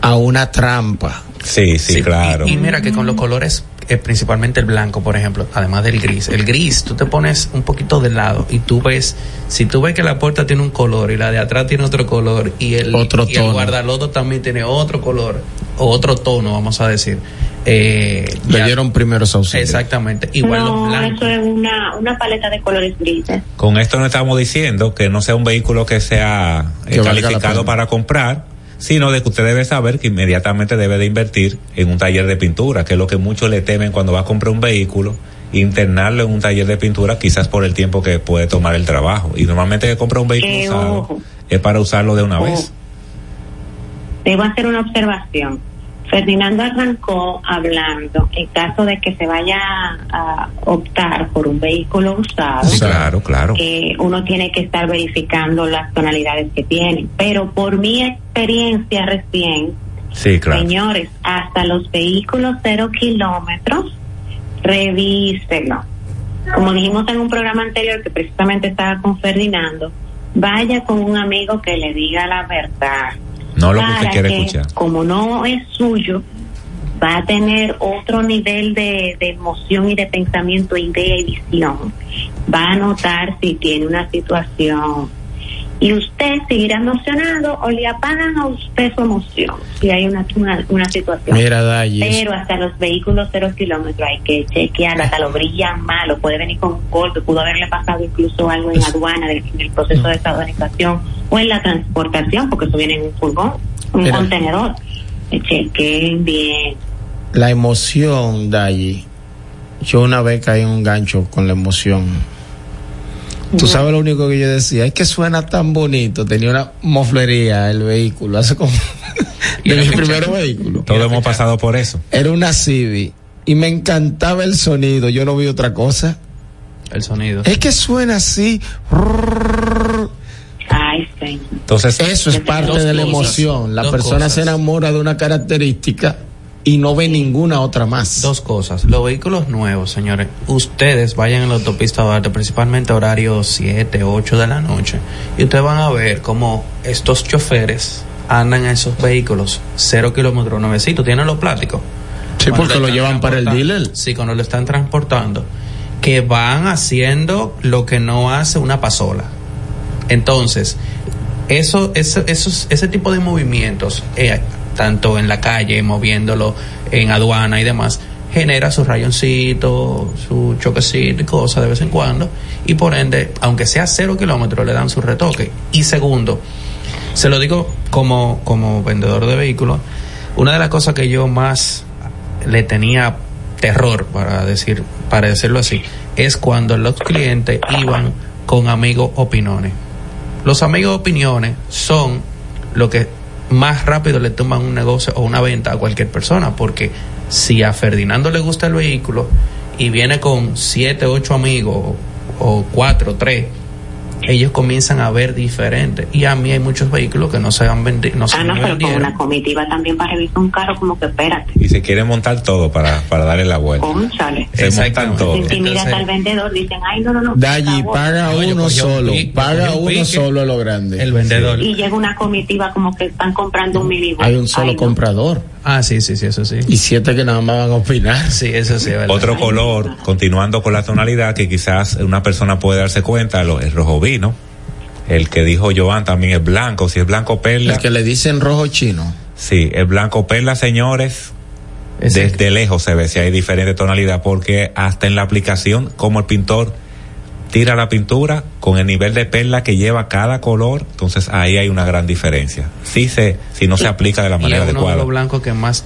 a una trampa.
Sí, sí, claro.
y, mira que con los colores principalmente el blanco, por ejemplo, además del gris. El gris, tú te pones un poquito de lado y tú ves, si tú ves que la puerta tiene un color y la de atrás tiene otro color y el,
otro
y el guardalodo también tiene otro color, o otro tono, vamos a decir. Eh,
Leyeron primero auxilios.
Exactamente. Igual
no, Eso es una, una paleta de colores grises.
Con esto no estamos diciendo que no sea un vehículo que sea eh, calificado para comprar sino de que usted debe saber que inmediatamente debe de invertir en un taller de pintura, que es lo que muchos le temen cuando va a comprar un vehículo, internarlo en un taller de pintura quizás por el tiempo que puede tomar el trabajo. Y normalmente que compra un vehículo eh, usado es para usarlo de una vez.
Debo hacer una observación. Ferdinando arrancó hablando en caso de que se vaya a optar por un vehículo usado.
Claro, claro.
Eh, uno tiene que estar verificando las tonalidades que tiene. Pero por mi experiencia recién,
sí, claro.
señores, hasta los vehículos cero kilómetros, revíselo. Como dijimos en un programa anterior que precisamente estaba con Ferdinando, vaya con un amigo que le diga la verdad
no lo que usted quiere escuchar.
Como no es suyo, va a tener otro nivel de, de emoción y de pensamiento, idea y visión. Va a notar si tiene una situación y usted seguirá emocionado o le apagan a usted su emoción si hay una, una, situación.
Mira,
Pero hasta los vehículos cero kilómetros hay que chequear, hasta lo brillan malo, puede venir con un golpe, pudo haberle pasado incluso algo en aduana, en el proceso de estadonización o en la transportación, porque eso viene en un furgón, un contenedor. Chequen bien.
La emoción, Dayi. Yo una vez caí en un gancho con la emoción Tú sabes lo único que yo decía, es que suena tan bonito, tenía una moflería el vehículo, hace como de mi primer vehículo.
Todos hemos pasado por eso.
Era una Civic y me encantaba el sonido, yo no vi otra cosa.
El sonido.
Es que suena así.
Ay, sí.
Entonces, eso es parte de la emoción. La persona se enamora de una característica y no ve ninguna otra más.
Dos cosas. Los vehículos nuevos, señores, ustedes vayan en la autopista Duarte, principalmente horario 7, 8 de la noche, y ustedes van a ver cómo estos choferes andan en esos vehículos cero kilómetros nuevecitos, tienen los plásticos.
Sí, porque lo llevan para el dealer.
Sí, cuando lo están transportando, que van haciendo lo que no hace una pasola. Entonces, eso, eso, ese tipo de movimientos, eh, tanto en la calle, moviéndolo en aduana y demás, genera su rayoncito, su choquecito y cosas de vez en cuando, y por ende, aunque sea cero kilómetros, le dan su retoque. Y segundo, se lo digo como, como vendedor de vehículos, una de las cosas que yo más le tenía terror, para, decir, para decirlo así, es cuando los clientes iban con amigos opiniones. Los amigos opiniones son lo que más rápido le toman un negocio o una venta a cualquier persona, porque si a Ferdinando le gusta el vehículo y viene con siete, ocho amigos o cuatro, tres, ellos comienzan a ver diferente. Y a mí hay muchos vehículos que no se han vendido. No
ah, no, pero con una comitiva también para revisar un carro, como que espérate.
Y se quiere montar todo para, para darle la vuelta.
Cónchale.
Se montan todo.
Intimidas al vendedor, dicen, ay, no, no, no.
Dalli, paga uno solo, paga uno solo lo grande.
El vendedor.
Y llega una comitiva como que están comprando un minibus.
Hay un solo comprador.
Ah, sí, sí, sí, eso sí.
Y siete que nada más van a opinar.
Sí, eso sí.
Otro color, continuando con la tonalidad, que quizás una persona puede darse cuenta, lo, el rojo vino el que dijo Joan también es blanco, si es blanco perla.
El que le dicen rojo chino.
Sí, el blanco perla, señores. desde lejos se ve si hay diferente tonalidad, porque hasta en la aplicación, como el pintor tira la pintura con el nivel de perla que lleva cada color, entonces ahí hay una gran diferencia. Sí se, si no se aplica de la manera
y
uno adecuada.
De blanco que más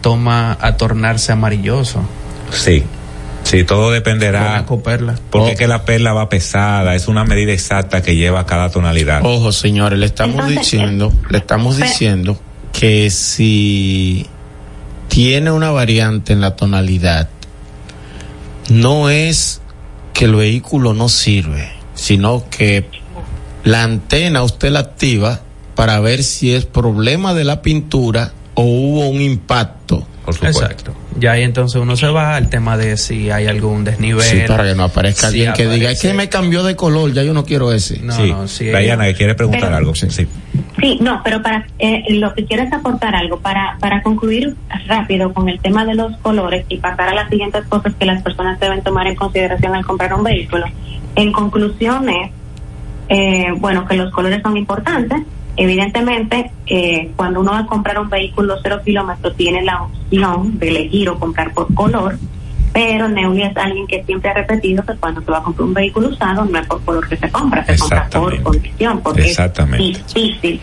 toma a tornarse amarilloso.
Sí, Sí, todo dependerá. Porque que la perla va pesada, es una medida exacta que lleva cada tonalidad.
Ojo, señores, le estamos diciendo, le estamos diciendo que si tiene una variante en la tonalidad, no es que el vehículo no sirve, sino que la antena usted la activa para ver si es problema de la pintura o hubo un impacto.
Por supuesto. Exacto. Ya ahí entonces uno se va al tema de si hay algún desnivel. Sí,
para que no aparezca alguien que diga, es que me cambió de color, ya yo no quiero ese.
No, sí. no, sí. Diana, que quiere preguntar algo. Sí. sí.
Sí, no, pero para eh, lo que quiero es aportar algo para para concluir rápido con el tema de los colores y pasar a las siguientes cosas que las personas deben tomar en consideración al comprar un vehículo. En conclusión es, eh, bueno, que los colores son importantes, Evidentemente, eh, cuando uno va a comprar un vehículo cero kilómetros, tiene la opción de elegir o comprar por color, pero Neuli es alguien que siempre ha repetido que cuando se va a comprar un vehículo usado, no es por color que se compra, se compra por condición, porque es difícil.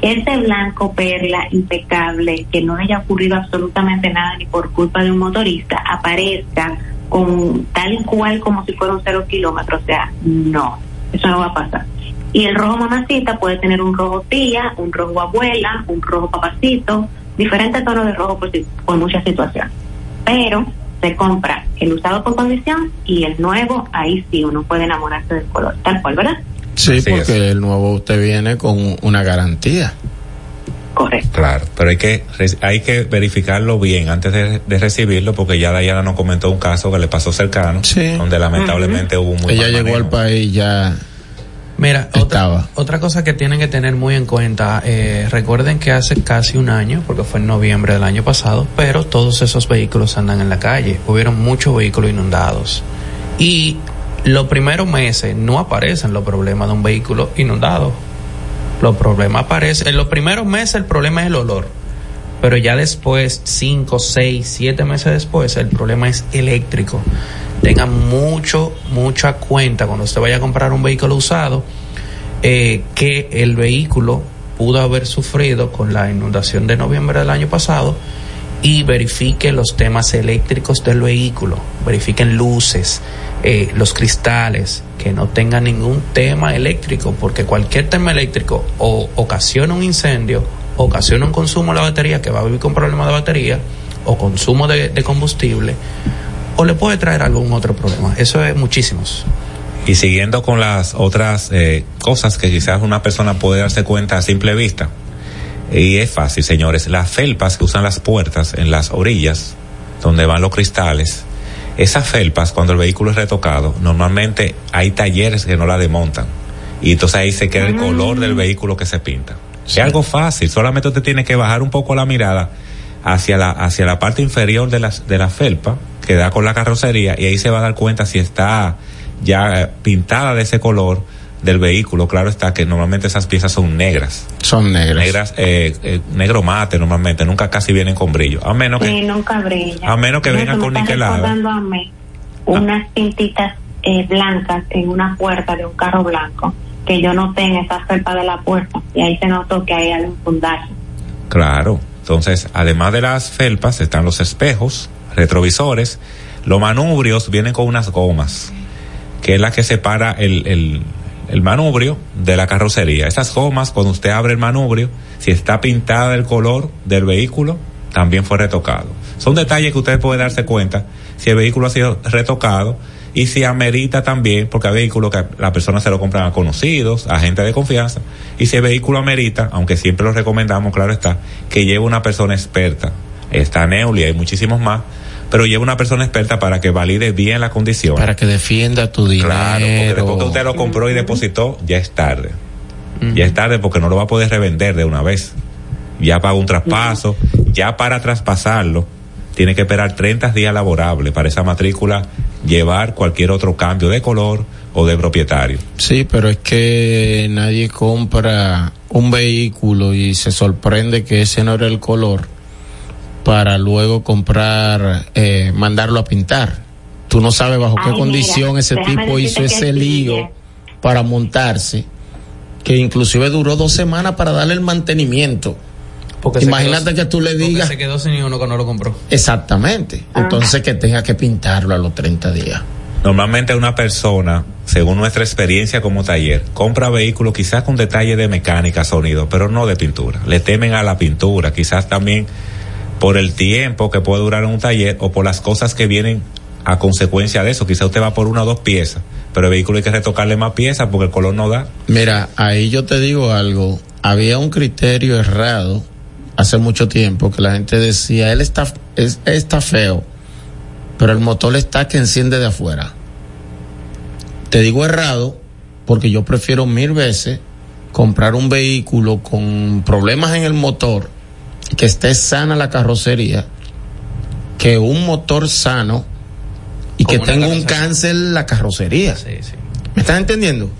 Ese blanco perla impecable, que no haya ocurrido absolutamente nada ni por culpa de un motorista, aparezca con tal cual como si fuera un cero kilómetro, o sea, no, eso no va a pasar. Y el rojo mamacita puede tener un rojo tía, un rojo abuela, un rojo papacito, diferentes tonos de rojo por, por muchas situaciones. Pero se compra el usado por condición y el nuevo, ahí sí uno puede enamorarse del color, tal cual, ¿verdad?
Sí, porque el nuevo usted viene con una garantía.
Correcto.
Claro, pero hay que hay que verificarlo bien antes de, recibirlo porque ya Dayana nos comentó un caso que le pasó cercano, donde lamentablemente hubo muy
Ella llegó al país ya
Mira, otra, cosa que tienen que tener muy en cuenta, eh, recuerden que hace casi un año, porque fue en noviembre del año pasado, pero todos esos vehículos andan en la calle, hubieron muchos vehículos inundados. Y los primeros meses no aparecen los problemas de un vehículo inundado. Los problemas aparecen, en los primeros meses el problema es el olor, pero ya después, cinco, seis, siete meses después, el problema es eléctrico tenga mucho, mucha cuenta cuando usted vaya a comprar un vehículo usado, eh, que el vehículo pudo haber sufrido con la inundación de noviembre del año pasado y verifique los temas eléctricos del vehículo, verifiquen luces, eh, los cristales, que no tengan ningún tema eléctrico, porque cualquier tema eléctrico o ocasiona un incendio, ocasiona un consumo de la batería que va a vivir con problemas de batería o consumo de combustible o le puede traer algún otro problema. Eso es muchísimos.
Y siguiendo con las otras eh, cosas que quizás una persona puede darse cuenta a simple vista. Y es fácil, señores. Las felpas que usan las puertas en las orillas, donde van los cristales, esas felpas, cuando el vehículo es retocado, normalmente hay talleres que no la desmontan. Y entonces ahí se queda el color del vehículo que se pinta. Es algo fácil, solamente usted tiene que bajar un poco la mirada hacia la, hacia la parte inferior de la, de la felpa, que da con la carrocería, y ahí se va a dar cuenta si está ya pintada de ese color del vehículo, claro está que normalmente esas piezas son negras.
Son negras.
Negras, eh, eh, negro mate normalmente, nunca casi vienen con brillo. A menos que.
Sí, nunca brilla.
A menos que vengan con niquelado.
a mí unas pintitas eh, blancas en una puerta de un carro blanco que yo noté en esa felpa de la puerta y ahí se notó que hay algún fundaje.
Claro. Entonces, además de las felpas, están los espejos, retrovisores. Los manubrios vienen con unas gomas que es la que separa el, el, el manubrio de la carrocería. Esas gomas, cuando usted abre el manubrio, si está pintada el color del vehículo, también fue retocado. Son detalles que usted puede darse cuenta si el vehículo ha sido retocado y si amerita también, porque hay vehículos que la persona se lo compran a conocidos, a gente de confianza, y si el vehículo amerita, aunque siempre lo recomendamos, claro está, que lleve una persona experta. Está Neuli, hay muchísimos más, pero lleva una persona experta para que valide bien la condición.
Para que defienda tu dinero.
Claro, porque después que usted lo compró y depositó, ya es tarde. Ya es tarde porque no lo va a poder revender de una vez. Ya paga un traspaso, ya para traspasarlo, tiene que esperar 30 días laborables para esa matrícula llevar cualquier otro cambio de color o de propietario.
Sí, pero es que nadie compra un vehículo y se sorprende que ese no era el color para luego comprar, eh, mandarlo a pintar. Tú no sabes bajo qué condición ese tipo hizo ese lío para montarse, que inclusive duró dos semanas para darle el mantenimiento. Porque Imagínate que tú le digas.
se quedó sin uno que no lo compró.
Exactamente. Ah. Entonces que tenga que pintarlo a los 30 días.
Normalmente una persona, según nuestra experiencia como taller, compra vehículos quizás con detalle de mecánica, sonido, pero no de pintura. Le temen a la pintura, quizás también por el tiempo que puede durar en un taller o por las cosas que vienen a consecuencia de eso. Quizá usted va por una o dos piezas, pero el vehículo hay que retocarle más piezas porque el color no da.
Mira, ahí yo te digo algo. Había un criterio errado hace mucho tiempo que la gente decía, él está, es, está feo, pero el motor está que enciende de afuera. Te digo errado porque yo prefiero mil veces comprar un vehículo con problemas en el motor que esté sana la carrocería, que un motor sano y que tenga un cáncer la carrocería. ¿Me estás entendiendo?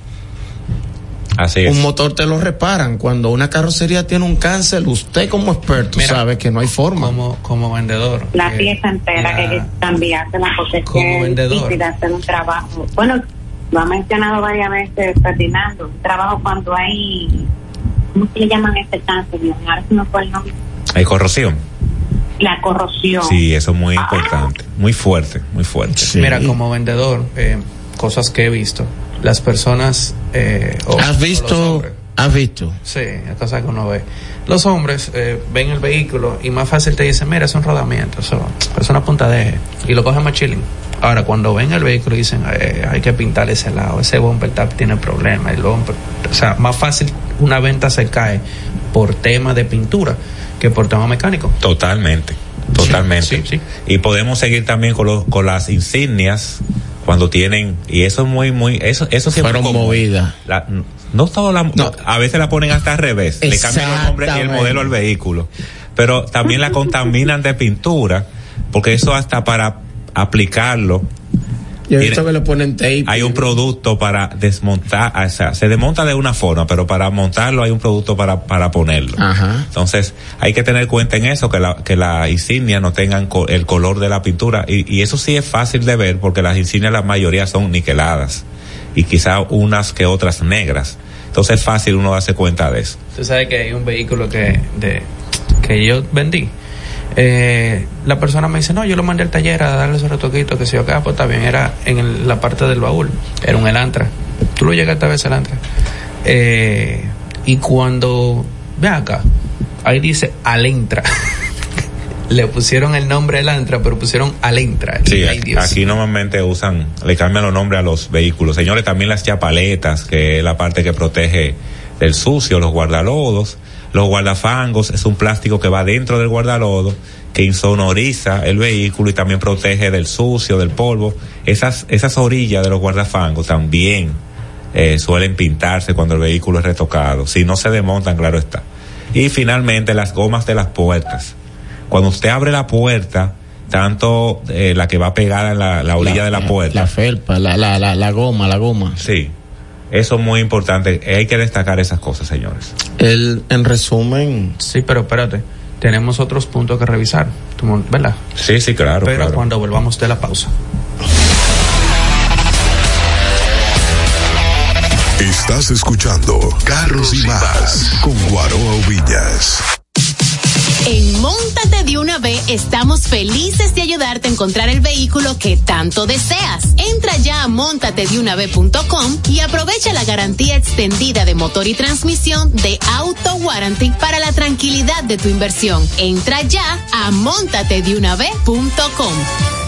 Así es.
Un motor te lo reparan. Cuando una carrocería tiene un cáncer, usted como experto sabe que no hay forma.
Como, como vendedor.
La eh, pieza entera que hay que cambiársela porque
como vendedor.
y hacer un trabajo. Bueno, lo ha mencionado varias veces Ferdinando, un trabajo cuando hay, ¿cómo se le llaman este cáncer? Ahora se me fue el nombre
hay corrosión.
La corrosión.
Sí, eso es muy importante, muy fuerte, muy fuerte.
Mira, como vendedor, eh, cosas que he visto, las personas... Eh,
¿Has visto? ¿Has visto?
Sí, cosas que uno ve. Los hombres eh, ven el vehículo y más fácil te dicen, mira, es un rodamiento, eso, es una punta de eje, y lo cogen más chilling. Ahora, cuando ven el vehículo y dicen, hay que pintar ese lado, ese bumper tap tiene problemas, el bumper, o sea, más fácil una venta se cae por tema de pintura que por tema mecánico.
Totalmente, totalmente. Y podemos seguir también con, con las insignias cuando tienen y eso es muy muy eso eso
siempre fueron movidas.
No todo la, a veces la ponen hasta al revés le cambian el nombre y el modelo al vehículo. Pero también la contaminan de pintura porque eso hasta para aplicarlo
yo he visto que le ponen tape.
Hay un producto para desmontar, o sea, se desmonta de una forma, pero para montarlo hay un producto para, para ponerlo.
Ajá.
Entonces, hay que tener cuenta en eso, que la, que la insignia no tengan el color de la pintura. Y, y eso sí es fácil de ver, porque las insignias la mayoría son niqueladas. Y quizá unas que otras negras. Entonces es fácil uno darse cuenta de eso.
Usted sabe que hay un vehículo que, de, que yo vendí eh, la persona me dice, no, yo lo mandé al taller a darle esos retoquitos, que si yo acá, pues está bien, era en la parte del baúl, era un Elantra. Tú lo llegaste a ver Elantra. Eh, y cuando, ve acá, ahí dice Alentra. le pusieron el nombre Elantra, pero pusieron Alentra.
Sí, aquí, normalmente usan, le cambian los nombres a los vehículos. Señores, también las chapaletas, que es la parte que protege del sucio, los guardalodos, los guardafangos, es un plástico que va dentro del guardalodo, que insonoriza el vehículo y también protege del sucio, del polvo. Esas, esas orillas de los guardafangos también eh, suelen pintarse cuando el vehículo es retocado. Si no se desmontan, claro está. Y finalmente las gomas de las puertas cuando usted abre la puerta, tanto eh, la que va pegada en la, orilla de la puerta.
La felpa, la, la, la, la goma, la goma.
Sí. Eso es muy importante. Hay que destacar esas cosas, señores.
El, en resumen.
Sí, pero espérate. Tenemos otros puntos que revisar. ¿Verdad?
Sí, sí, claro.
Pero cuando volvamos de la pausa.
Estás escuchando Carros y Más con Guaroa Villas.
En Montate de una vez estamos felices de ayudarte a encontrar el vehículo que tanto deseas. Entra ya a montatedunave.com y aprovecha la garantía extendida de motor y transmisión de Auto Warranty para la tranquilidad de tu inversión. Entra ya a montatedunave.com.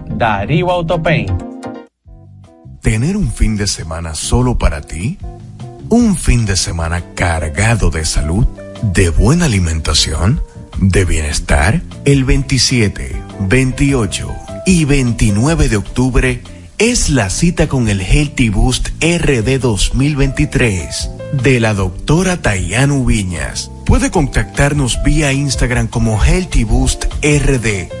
Darío Autopaint.
¿Tener un fin de semana solo para ti? ¿Un fin de semana cargado de salud, de buena alimentación, de bienestar? El 27, 28 y 29 de octubre es la cita con el Healthy Boost RD 2023 de la doctora Tayanu Viñas. Puede contactarnos vía Instagram como Healthy Boost RD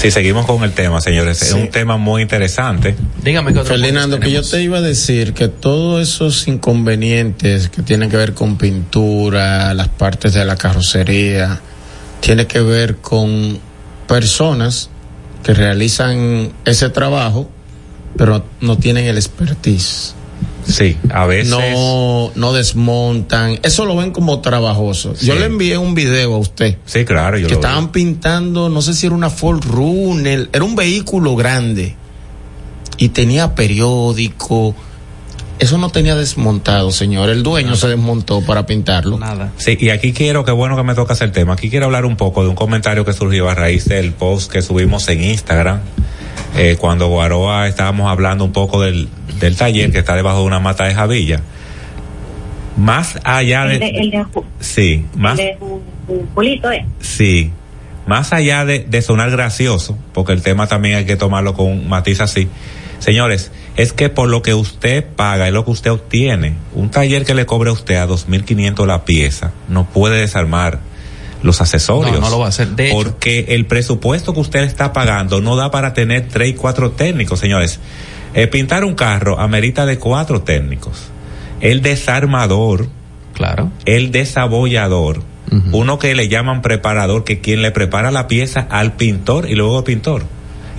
Sí, seguimos con el tema, señores. Es un tema muy interesante.
Dígame que Ferdinando, que yo te iba a decir que todos esos inconvenientes que tienen que ver con pintura, las partes de la carrocería, tiene que ver con personas que realizan ese trabajo, pero no tienen el expertise.
Sí, a veces.
No, no desmontan. Eso lo ven como trabajoso. Yo le envié un video a usted.
Sí, claro.
Yo que estaban pintando, no sé si era una Ford Runner, era un vehículo grande. Y tenía periódico. Eso no tenía desmontado, señor. El dueño se desmontó para pintarlo.
Nada. Sí, y aquí quiero, qué bueno que me toca el tema. Aquí quiero hablar un poco de un comentario que surgió a raíz del post que subimos en Instagram. Eh, cuando Guaroa estábamos hablando un poco del, del taller que está debajo de una mata de Javilla. Más allá de,
el
sí, más
de Julito, ¿eh?
Sí, más allá de, de sonar gracioso, porque el tema también hay que tomarlo con un matiz así. Señores, es que por lo que usted paga y lo que usted obtiene, un taller que le cobre a usted a 2.500 la pieza, no puede desarmar los accesorios. No,
no lo va a hacer. De
porque el presupuesto que usted está pagando no da para tener tres y cuatro técnicos, señores. Eh, pintar un carro amerita de cuatro técnicos. El desarmador,
claro.
El desabollador, uno que le llaman preparador, que quien le prepara la pieza al pintor y luego al pintor.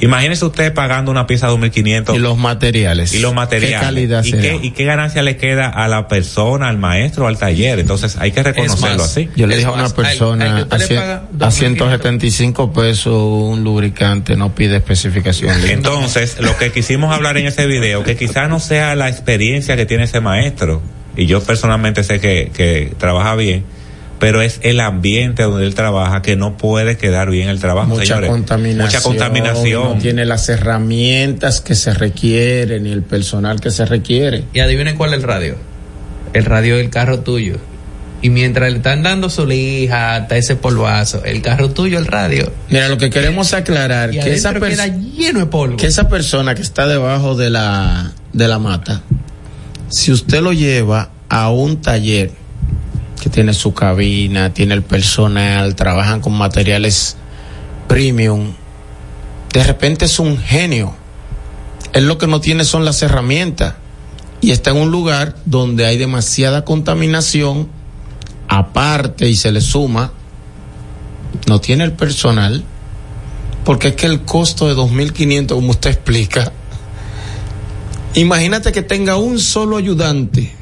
Imagínese usted pagando una pieza de 2.500.
Y los materiales.
Y los materiales.
¿Qué calidad
¿Y,
será?
qué, ¿Y qué ganancia le queda a la persona, al maestro, al taller? Entonces hay que reconocerlo
más,
así.
Yo le dije a una persona a, cien- a 175 pesos un lubricante, no pide especificación.
Entonces, lo que quisimos hablar en ese video, que quizás no sea la experiencia que tiene ese maestro, y yo personalmente sé que, que trabaja bien, pero es el ambiente donde él trabaja que no puede quedar bien el trabajo,
mucha
señores.
contaminación.
Mucha contaminación.
No tiene las herramientas que se requieren y el personal que se requiere.
Y adivinen cuál es el radio. El radio del carro tuyo. Y mientras le están dando su lija hasta ese polvazo, el carro tuyo, el radio.
Mira, lo que queremos aclarar
Y
que esa
adentro queda
persona
lleno de polvo.
que esa persona que está debajo de la de la mata, si usted lo lleva a un taller que tiene su cabina, tiene el personal, trabajan con materiales premium, de repente es un genio. Él lo que no tiene son las herramientas. Y está en un lugar donde hay demasiada contaminación aparte y se le suma no tiene el personal porque es que el costo de 2.500 como usted explica imagínate que tenga un solo ayudante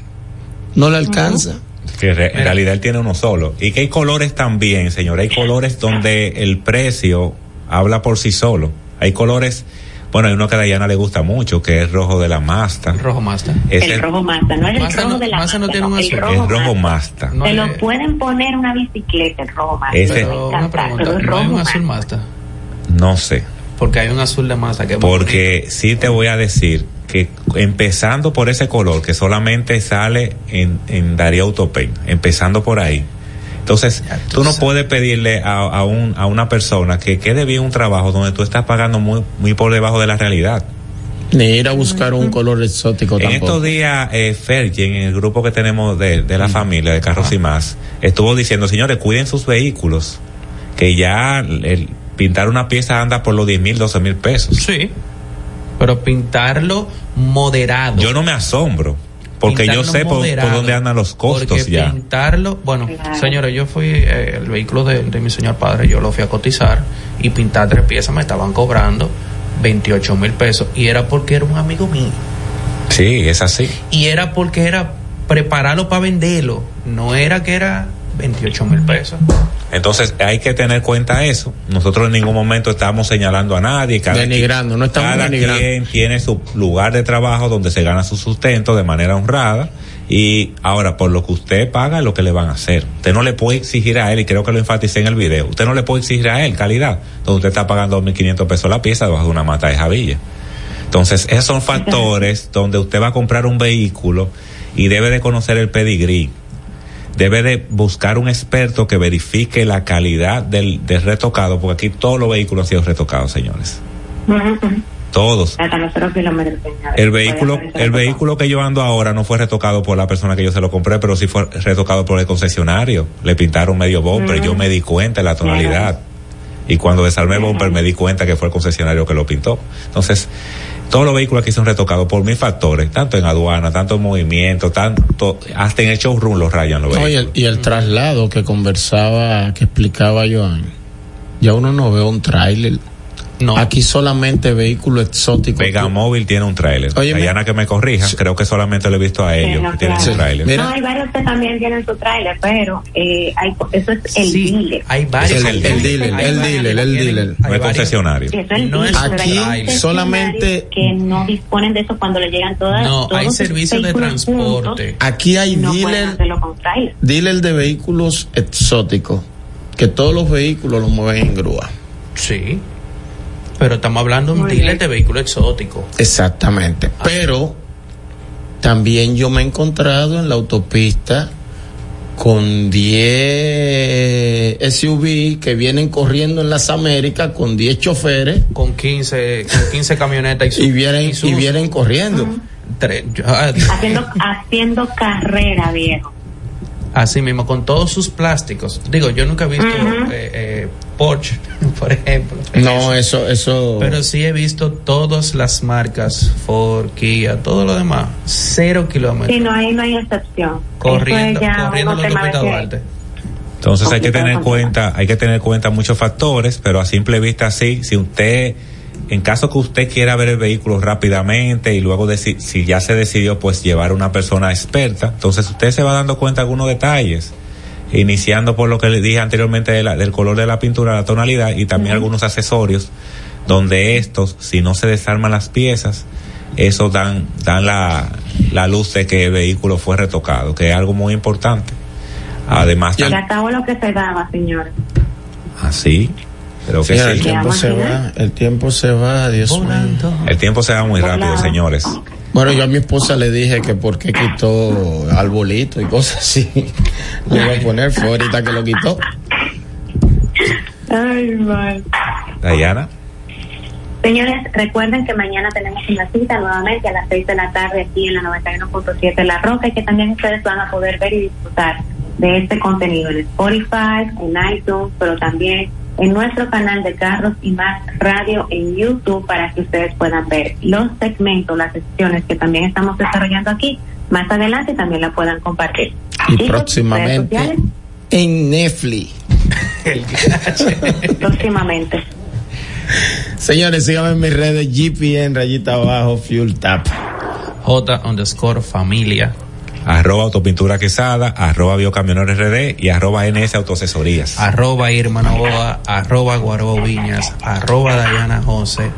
no le alcanza
Que re- en realidad él tiene uno solo. Y que hay colores también, señor. Hay colores donde el precio habla por sí solo. Hay colores, bueno, hay uno que a Dayana le gusta mucho, que es rojo de la Masta.
rojo Masta.
Es
el
el,
rojo Mazda, no es el rojo
no-
de la
Mazda no tiene un
el
azul.
rojo
el rojo
Mazda.
Masta.
Se lo pueden poner una bicicleta, el rojo Mazda.
Ese-
me
Pero una
encanta,
pregunta,
pero el
¿no hay
rojo
un azul.
Mazda?
No sé.
Porque hay un azul de Mazda que
Porque sí te voy a decir que empezando por ese color que solamente sale en, en Darío Autopen, empezando por ahí. Entonces, tú no puedes pedirle a, a, un, a una persona que quede bien un trabajo donde tú estás pagando muy, muy por debajo de la realidad.
ni ir a buscar un color exótico
En
tampoco
estos días, eh, Fergie, en el grupo que tenemos de, de la familia de Carros y Más, estuvo diciendo, señores, cuiden sus vehículos, que ya el, pintar una pieza anda por los 10 mil, 12 mil pesos.
Sí. Pero pintarlo moderado.
Yo no me asombro, porque yo sé por, por dónde andan los costos
Porque
ya.
pintarlo, bueno, señores, yo fui, eh, el vehículo de, de mi señor padre, yo lo fui a cotizar y pintar tres piezas me estaban cobrando 28 mil pesos y era porque era un amigo mío.
Sí, es así.
Y era porque era prepararlo para venderlo, no era que era 28 mil pesos.
Entonces hay que tener cuenta eso. Nosotros en ningún momento estamos señalando a nadie. Cada
Denigrando, no estamos
cada
denigrando.
quien tiene su lugar de trabajo donde se gana su sustento de manera honrada. Y ahora, por lo que usted paga, es lo que le van a hacer. Usted no le puede exigir a él, y creo que lo enfaticé en el video, usted no le puede exigir a él calidad, donde usted está pagando 2.500 pesos la pieza debajo de una mata de javilla. Entonces, esos son factores donde usted va a comprar un vehículo y debe de conocer el pedigrí. Debe de buscar un experto que verifique la calidad del, del retocado, porque aquí todos los vehículos han sido retocados, señores. Todos.
Hasta kilómetros.
El vehículo, el vehículo que yo ando ahora no fue retocado por la persona que yo se lo compré, pero sí fue retocado por el concesionario. Le pintaron medio bumper, yo me di cuenta de la tonalidad. Y cuando desarmé el bumper me di cuenta que fue el concesionario que lo pintó. Entonces, todos los vehículos aquí son retocados por mil factores, tanto en aduana, tanto en movimiento, tanto, hasta en el showroom los rayan los
No, y, el, y el traslado que conversaba, que explicaba Joan, ya uno no ve un tráiler.
No.
Aquí solamente vehículos exóticos.
Vega Móvil tiene un tráiler.
Oye,
que me corrija, creo que solamente lo he visto a ellos
no,
que tienen
claro.
un tráiler.
Mira.
No, hay varios que también tienen su tráiler, pero eh, hay, eso es el
Sí,
dealer.
hay varios.
Es el-
el dealer, el dealer,
que
el dealer.
No es concesionario.
No es
aquí solamente-
que no disponen de eso cuando le llegan todas
No,
todos
hay servicios de transporte.
juntos,
Aquí hay
no
dealer, dealer de vehículos exóticos, que todos los vehículos los mueven en grúa.
Sí. Pero estamos hablando de un dealer de vehículo exótico.
Exactamente. Pero también yo me he encontrado en la autopista con 10 SUV que vienen corriendo en las Américas con 10 choferes
Con 15, con 15 camionetas y, su-
y vienen, y vienen corriendo.
tres- yo- ah,
Haciendo, haciendo carrera, viejo.
Así mismo, con todos sus plásticos. Digo, yo nunca he visto eh, eh, Porsche, por ejemplo.
No, eso, eso.
Pero sí he visto todas las marcas, Ford, Kia, todo lo demás. Cero kilómetros.
Sí, no, ahí no hay excepción.
corriendo,
es
corriendo en
que-
Duarte.
Entonces hay que tener
complicado.
cuenta, hay que tener cuenta muchos factores, pero a simple vista sí, si usted en caso que usted quiera ver el vehículo rápidamente y luego si, si ya se decidió pues llevar a una persona experta, entonces usted se va dando cuenta de algunos detalles iniciando por lo que le dije anteriormente del color de la pintura, la tonalidad y también algunos accesorios donde estos, si no se desarman las piezas, eso dan, dan la, la luz de que el vehículo fue retocado, que es algo muy importante. Además,
se acabó lo que se daba, señor.
Así. Pero que
el tiempo se va, el tiempo se va, Dios mío.
El tiempo se va muy rápido, señores.
Bueno, yo a mi esposa le dije que por qué quitó arbolito y cosas así. Le iba a poner, fue ahorita que lo quitó.
Ay, mal.
Diana.
Señores, recuerden que mañana tenemos una cita nuevamente a las 6 de la tarde aquí en la 91.7 La Roca y que también ustedes van a poder ver y disfrutar de este contenido en Spotify, en iTunes, pero también en nuestro canal de Carros y Más Radio en YouTube para que ustedes puedan ver los segmentos, las secciones que también estamos desarrollando aquí más adelante también la puedan compartir.
Y próximamente en Netflix.
próximamente.
Señores, síganme en mis redes GPN, rayita abajo, Fuel Tap.
J underscore familia.
Arroba Autopintura Quesada, arroba Biocamionero RD y arroba NS Autoasesorías.
Arroba Irma Novoa, arroba Guarobo Viñas, arroba Dayana José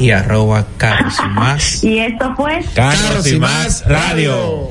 y arroba Carlos y Más.
Y esto fue
Carlos, y Más Radio.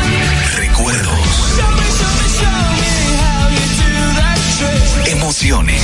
Recuerdos. Emociones.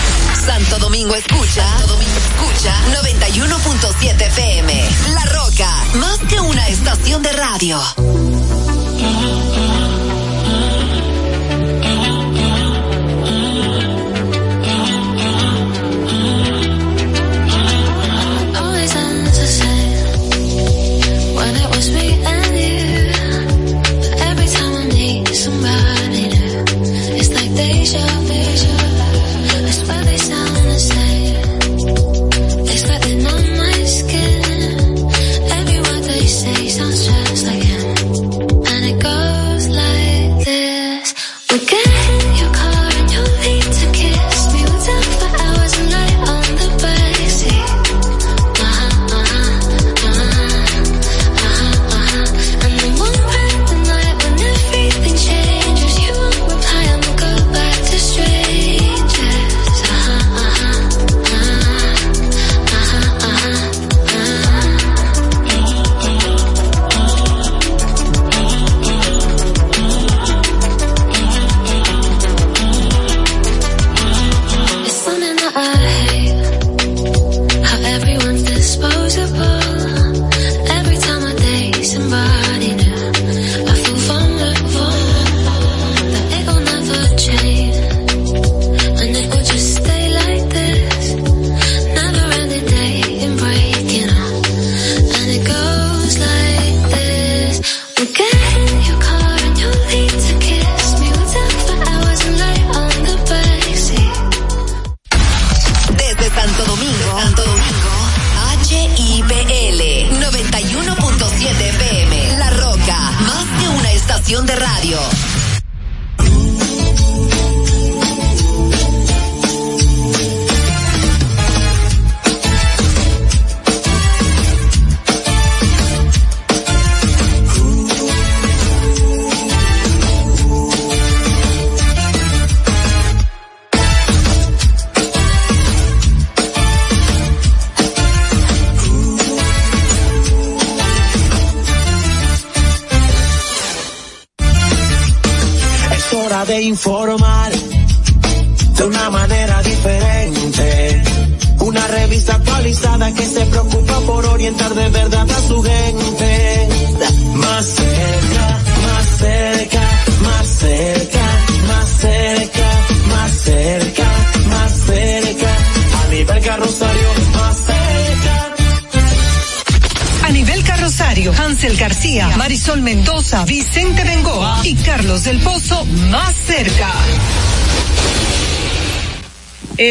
Santo Domingo escucha, Santo Domingo escucha 91.7 FM. La Roca, más que una estación de radio.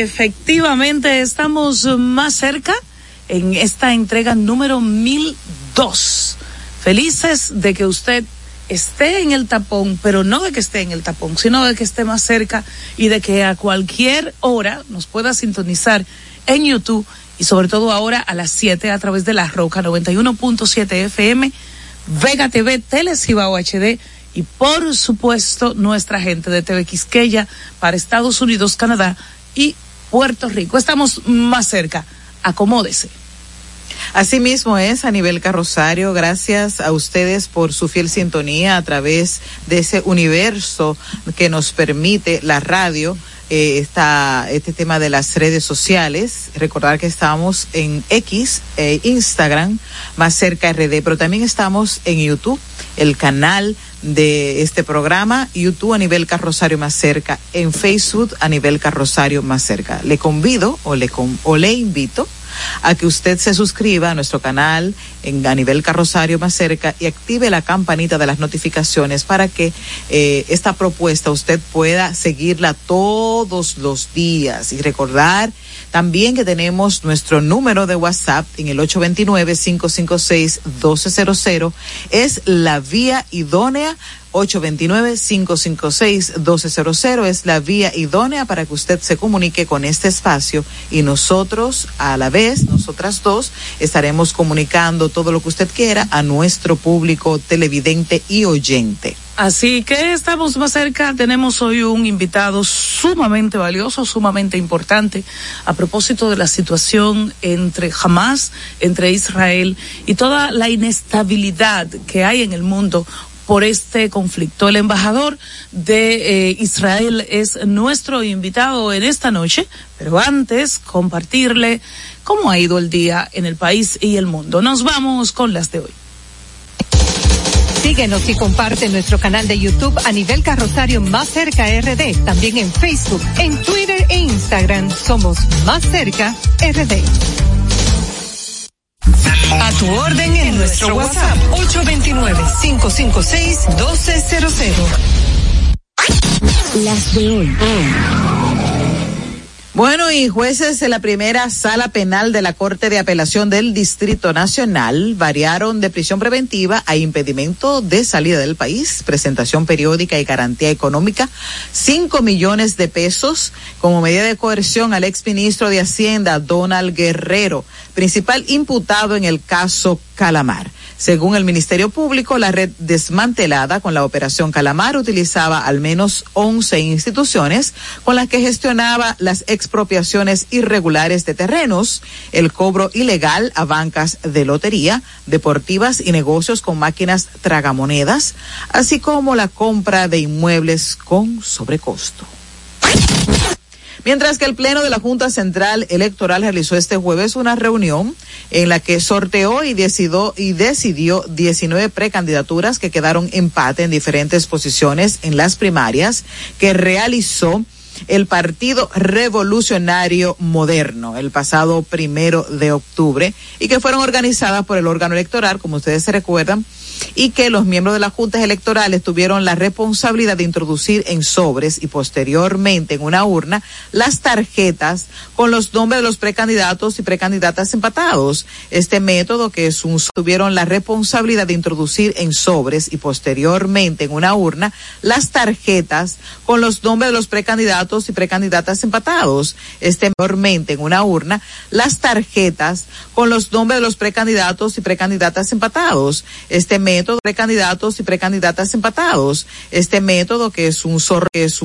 Efectivamente, estamos más cerca en esta entrega número 1002. Felices de que usted esté en el tapón, pero no de que esté en el tapón, sino de que esté más cerca y de que a cualquier hora nos pueda sintonizar en YouTube y sobre todo ahora a las 7 a través de la Roca 91.7 FM, Vega TV, Telecibao HD y por supuesto nuestra gente de TV Quisqueya para Estados Unidos, Canadá y Puerto Rico. Estamos más cerca. Acomódese.
Asimismo es a nivel carrosario, gracias a ustedes por su fiel sintonía a través de ese universo que nos permite la radio. Eh, este tema de las redes sociales. Recordar que estamos en X, eh, Instagram, más cerca RD, pero también estamos en YouTube, el canal de este programa, YouTube a nivel carrosario más cerca, en Facebook a nivel carrosario más cerca. Le convido o le, o le invito a que usted se suscriba a nuestro canal en, a nivel carrosario más cerca y active la campanita de las notificaciones para que eh, esta propuesta usted pueda seguirla todos los días y recordar también que tenemos nuestro número de WhatsApp en el 829-556-1200. Es la vía idónea 829-556-1200 es la vía idónea para que usted se comunique con este espacio y nosotros a la vez, nosotras dos, estaremos comunicando todo lo que usted quiera a nuestro público televidente y oyente.
Así que estamos más cerca. Tenemos hoy un invitado sumamente valioso, sumamente importante a propósito de la situación entre Hamas, entre Israel y toda la inestabilidad que hay en el mundo por este conflicto. El embajador de eh, Israel es nuestro invitado en esta noche, pero antes compartirle cómo ha ido el día en el país y el mundo. Nos vamos con las de hoy.
Síguenos y comparte nuestro canal de YouTube a nivel carrosario Más Cerca RD. También en Facebook, en Twitter e Instagram somos Más Cerca RD. Tu orden en nuestro WhatsApp 829-556-1200.
Las de hoy.
Bueno, y jueces de la primera sala penal de la Corte de Apelación del Distrito Nacional variaron de prisión preventiva a impedimento de salida del país, presentación periódica y garantía económica, cinco millones de pesos como medida de coerción al exministro de Hacienda, Donald Guerrero, principal imputado en el caso Calamar. Según el Ministerio Público, la red desmantelada con la operación Calamar utilizaba al menos 11 instituciones con las que gestionaba las expropiaciones irregulares de terrenos, el cobro ilegal a bancas de lotería, deportivas y negocios con máquinas tragamonedas, así como la compra de inmuebles con sobrecosto. Mientras que el Pleno de la Junta Central Electoral realizó este jueves una reunión en la que sorteó y decidió, y decidió 19 precandidaturas que quedaron empate en diferentes posiciones en las primarias que realizó el Partido Revolucionario Moderno el pasado primero de octubre y que fueron organizadas por el órgano electoral, como ustedes se recuerdan, y que los miembros de las juntas electorales tuvieron la responsabilidad de introducir en sobres y posteriormente en una urna las tarjetas con los nombres de los precandidatos y precandidatas empatados. Este método que es un tuvieron la responsabilidad de introducir en sobres y posteriormente en una urna las tarjetas con los nombres de los precandidatos y precandidatas empatados. Este mayormente en una urna las tarjetas con los nombres de los precandidatos y precandidatas empatados. Este precandidatos y precandidatas empatados. Este método que es un, que es